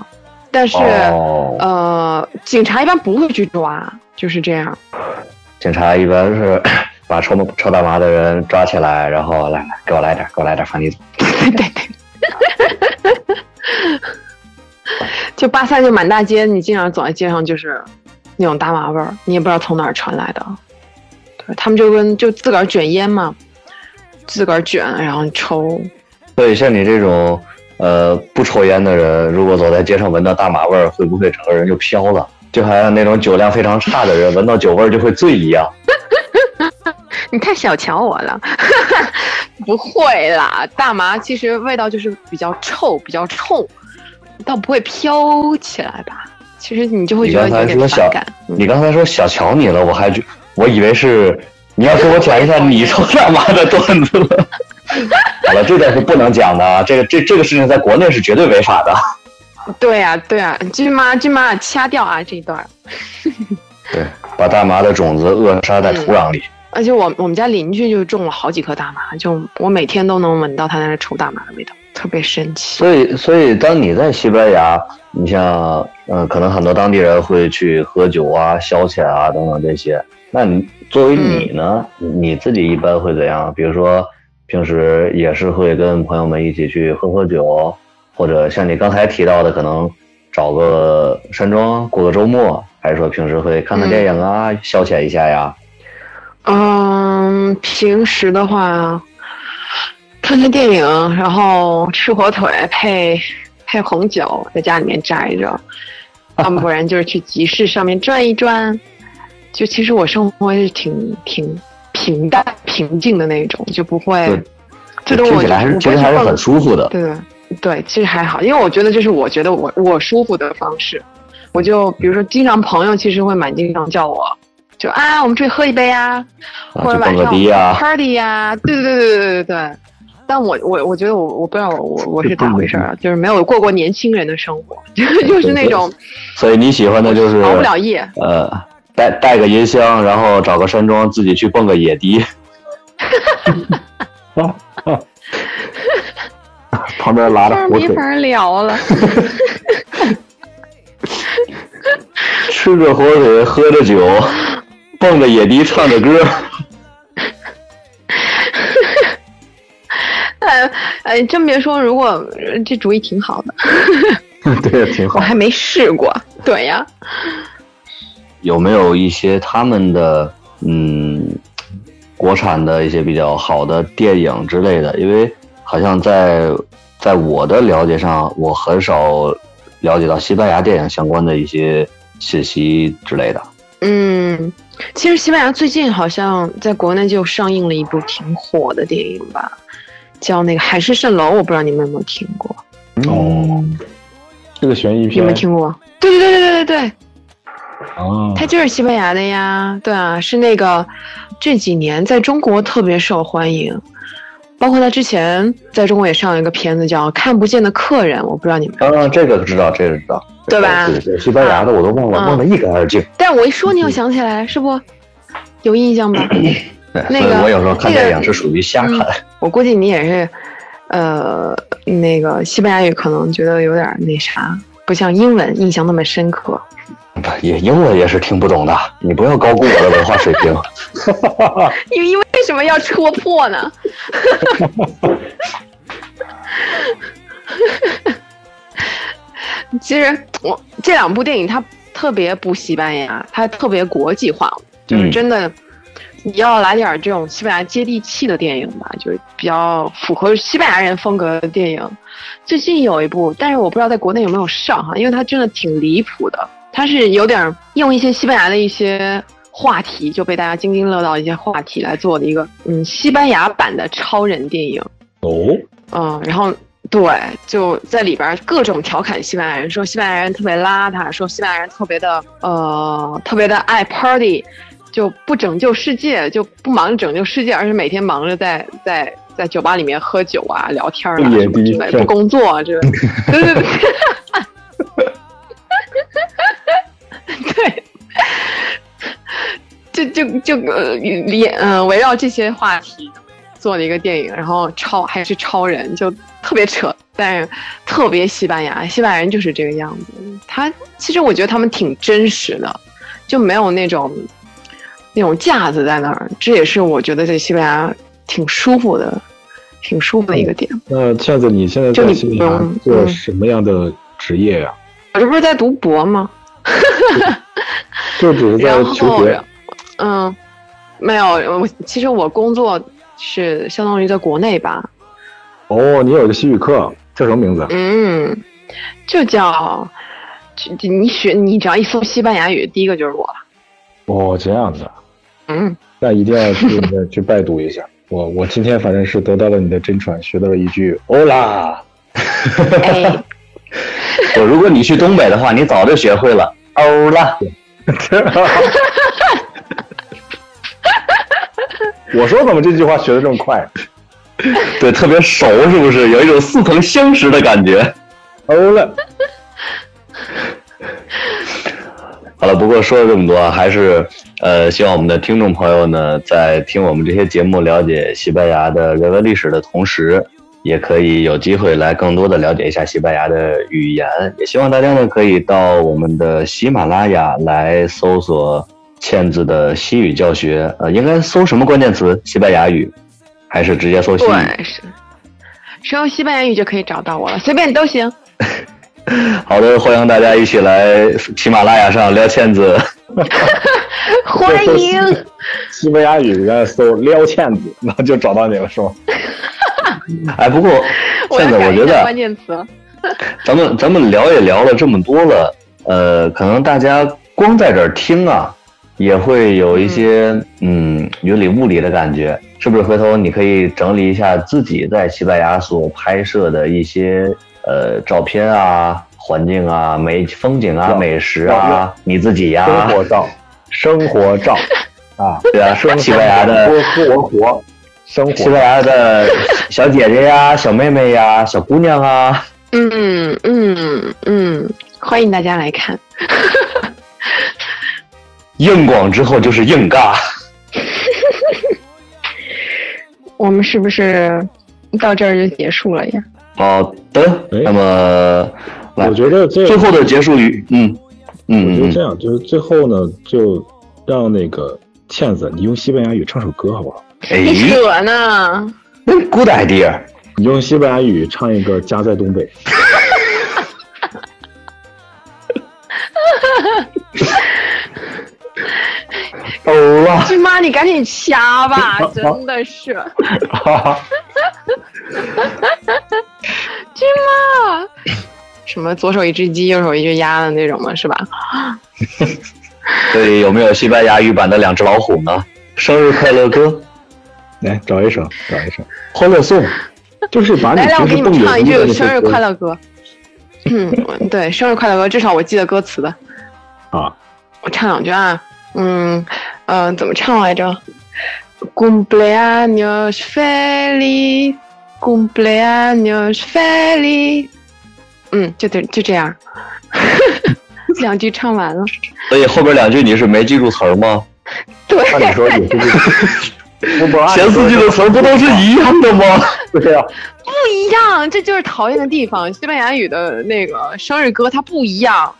但是呃，警察一般不会去抓，就是这样。警察一般是把抽抽大麻的人抓起来，然后来来给我来点，给我来点，放你走。对对对。就巴塞就满大街，你经常走在街上就是那种大麻味儿，你也不知道从哪儿传来的。对他们就跟就自个儿卷烟嘛，自个儿卷，然后抽。所以像你这种呃不抽烟的人，如果走在街上闻到大麻味儿，会不会整个人就飘了？就好像那种酒量非常差的人闻到酒味儿就会醉一样。你太小瞧我了，不会啦，大麻其实味道就是比较臭，比较冲，倒不会飘起来吧？其实你就会觉得有点反感。你刚才说小瞧你了，我还觉。我以为是你要给我讲一下你抽大麻的段子了。好了，这段是不能讲的，这个这这个事情在国内是绝对违法的。对呀对呀，君妈君妈掐掉啊这一段。对，把大麻的种子扼杀在土壤里。而且我我们家邻居就种了好几棵大麻，就我每天都能闻到他那抽大麻的味道，特别神奇。所以所以当你在西班牙，你像嗯，可能很多当地人会去喝酒啊、消遣啊等等这些。那你作为你呢？你自己一般会怎样？比如说，平时也是会跟朋友们一起去喝喝酒，或者像你刚才提到的，可能找个山庄过个周末，还是说平时会看看电影啊，消遣一下呀？嗯，平时的话，看看电影，然后吃火腿配配红酒，在家里面宅着，要不然就是去集市上面转一转。就其实我生活是挺挺平淡平静的那种，就不会。这听起来还是其实还是很舒服的。对对对，其实还好，因为我觉得这是我觉得我我舒服的方式。我就比如说，经常朋友其实会蛮经常叫我，就啊，我们出去喝一杯啊，或者晚上 party 呀，对对对对对对对。但我我我觉得我我不知道我我是咋回事啊，就是没有过过年轻人的生活，就 就是那种。所以你喜欢的就是熬不了夜。呃。带带个音箱，然后找个山庄，自己去蹦个野迪。旁边拉着火腿。没法聊了。吃着火腿，喝着酒，蹦着野迪，唱着歌。哎 哎，真别说，如果这主意挺好的。对，挺好。我还没试过。对呀。有没有一些他们的嗯，国产的一些比较好的电影之类的？因为好像在在我的了解上，我很少了解到西班牙电影相关的一些信息之类的。嗯，其实西班牙最近好像在国内就上映了一部挺火的电影吧，叫那个《海市蜃楼》，我不知道你们有没有听过。哦，这个悬疑片有没有听过？对对对对对对对。哦，它就是西班牙的呀，对啊，是那个这几年在中国特别受欢迎，包括他之前在中国也上了一个片子叫《看不见的客人》，我不知道你们。嗯，这个知道，这个知道，对吧？对对，西班牙的我都忘了，忘得一干二净。但我一说你又想起来，是不？有印象吧？那个我有时候看电影是属于瞎看。我估计你也是，呃，那个西班牙语可能觉得有点那啥，不像英文印象那么深刻。也英文也是听不懂的，你不要高估我的文化水平。你 你为什么要戳破呢？其实我这两部电影它特别不西班牙，它特别国际化，就是真的你要来点这种西班牙接地气的电影吧，就是比较符合西班牙人风格的电影。最近有一部，但是我不知道在国内有没有上哈，因为它真的挺离谱的。它是有点用一些西班牙的一些话题，就被大家津津乐道一些话题来做的一个嗯西班牙版的超人电影。哦，嗯，然后对，就在里边各种调侃西班牙人，说西班牙人特别邋遢，说西班牙人特别的呃特别的爱 party。就不拯救世界，就不忙着拯救世界，而是每天忙着在在在酒吧里面喝酒啊、聊天啊什么之类，不工作啊，这对对对，对，就就就呃连嗯围绕这些话题做了一个电影，然后超还是超人，就特别扯，但是特别西班牙，西班牙人就是这个样子。他其实我觉得他们挺真实的，就没有那种。那种架子在那儿，这也是我觉得在西班牙挺舒服的，挺舒服的一个点。那倩子，你现在在西班牙做什么样的职业呀？我这不是在读博吗？就只是在求学。嗯，没有，我其实我工作是相当于在国内吧。哦，你有一个西语课，叫什么名字？嗯，就叫，你学你只要一搜西班牙语，第一个就是我了。哦，这样子。嗯，那一定要去 去拜读一下。我我今天反正是得到了你的真传，学到了一句欧啦。我如果你去东北的话，你早就学会了欧了。我说怎么这句话学的这么快？对，特别熟，是不是？有一种似曾相识的感觉。欧了。好了，不过说了这么多，还是呃，希望我们的听众朋友呢，在听我们这些节目、了解西班牙的人文历史的同时，也可以有机会来更多的了解一下西班牙的语言。也希望大家呢，可以到我们的喜马拉雅来搜索倩子的西语教学。呃，应该搜什么关键词？西班牙语，还是直接搜西语？对，是搜西班牙语就可以找到我了，随便都行。好的，欢迎大家一起来喜马拉雅上撩倩子。欢迎。西班牙语然后搜撩倩子，那就找到你了，是吗？哎，不过 现在，我觉得关键词。咱们咱们聊也聊了这么多了，呃，可能大家光在这儿听啊，也会有一些嗯云里雾里的感觉，是不是？回头你可以整理一下自己在西班牙所拍摄的一些。呃，照片啊，环境啊，美风景啊，美食啊，你自己呀，生活照，生活照啊，对啊，西班牙的活活生活，西班牙的小姐姐呀，小妹妹呀，小姑娘啊，嗯嗯嗯，欢迎大家来看，硬广之后就是硬尬，我们是不是到这儿就结束了呀？好的，那么我觉得最后的结束语，嗯嗯，我觉得这样，就是最后呢，就让那个倩子，你用西班牙语唱首歌好不好？你扯呢？Good idea，你用西班牙语唱一个《家在东北》。欧 了，亲妈，你赶紧掐吧，真的是。亲妈，什么左手一只鸡，右手一只鸭的那种吗？是吧？所以有没有西班牙语版的两只老虎呢？生日快乐歌，来找一首，找一首欢乐颂，就是把你来来，我给你们唱一句生日快乐歌。嗯，对，生日快乐歌，至少我记得歌词的。啊，我唱两句啊。嗯，呃，怎么唱来着？Cumpleaños feliz，Cumpleaños feliz。嗯，就得就这样，两句唱完了。所以后边两句你是没记住词儿吗？对。那你说也是前四季的词儿不都是一样的吗？对呀。不一样，这就是讨厌的地方。西班牙语的那个生日歌它不一样。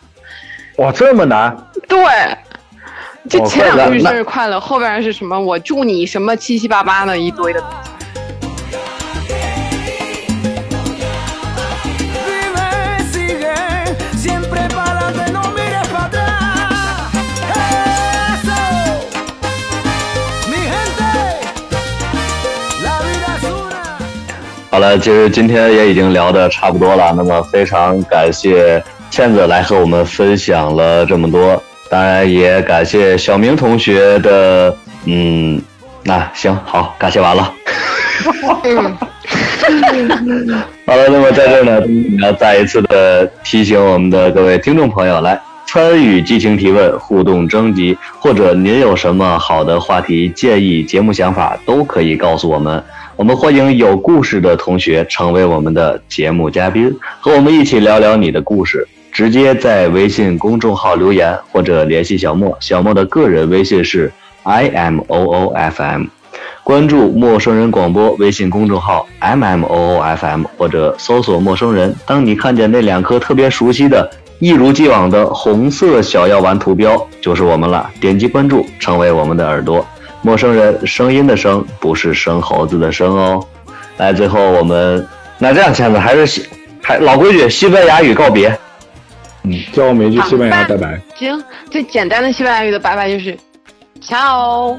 哇，这么难？对。就前两句生日快乐，后边是什么？我祝你什么七七八八的一堆的。好了，其实今天也已经聊的差不多了，那么非常感谢倩子来和我们分享了这么多，当然也感谢小明同学的，嗯，那行好，感谢完了。好了，那么在这呢，要再一次的提醒我们的各位听众朋友来参与激情提问、互动征集，或者您有什么好的话题建议、节目想法，都可以告诉我们。我们欢迎有故事的同学成为我们的节目嘉宾，和我们一起聊聊你的故事。直接在微信公众号留言，或者联系小莫，小莫的个人微信是 i m o o f m。关注陌生人广播微信公众号 M M O O F M，或者搜索陌生人。当你看见那两颗特别熟悉的、一如既往的红色小药丸图标，就是我们了。点击关注，成为我们的耳朵。陌生人，声音的声，不是生猴子的生哦。来，最后我们那这样，签子还是西，还老规矩，西班牙语告别。嗯，教我们一句西班牙拜拜。行，最简单的西班牙语的拜拜就是 ciao。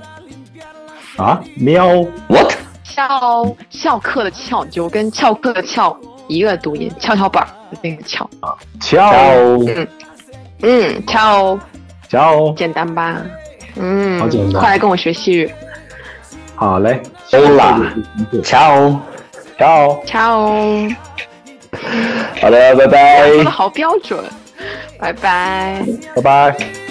啊，喵，what？翘翘课的翘就跟翘课的翘一个读音，跷跷板的那个翘啊，翘，嗯嗯，翘，翘，简单吧？嗯，好简单，快来跟我学西语。好嘞，欧啦，翘，翘，翘，好的，拜拜。说的好标准，拜拜，拜拜。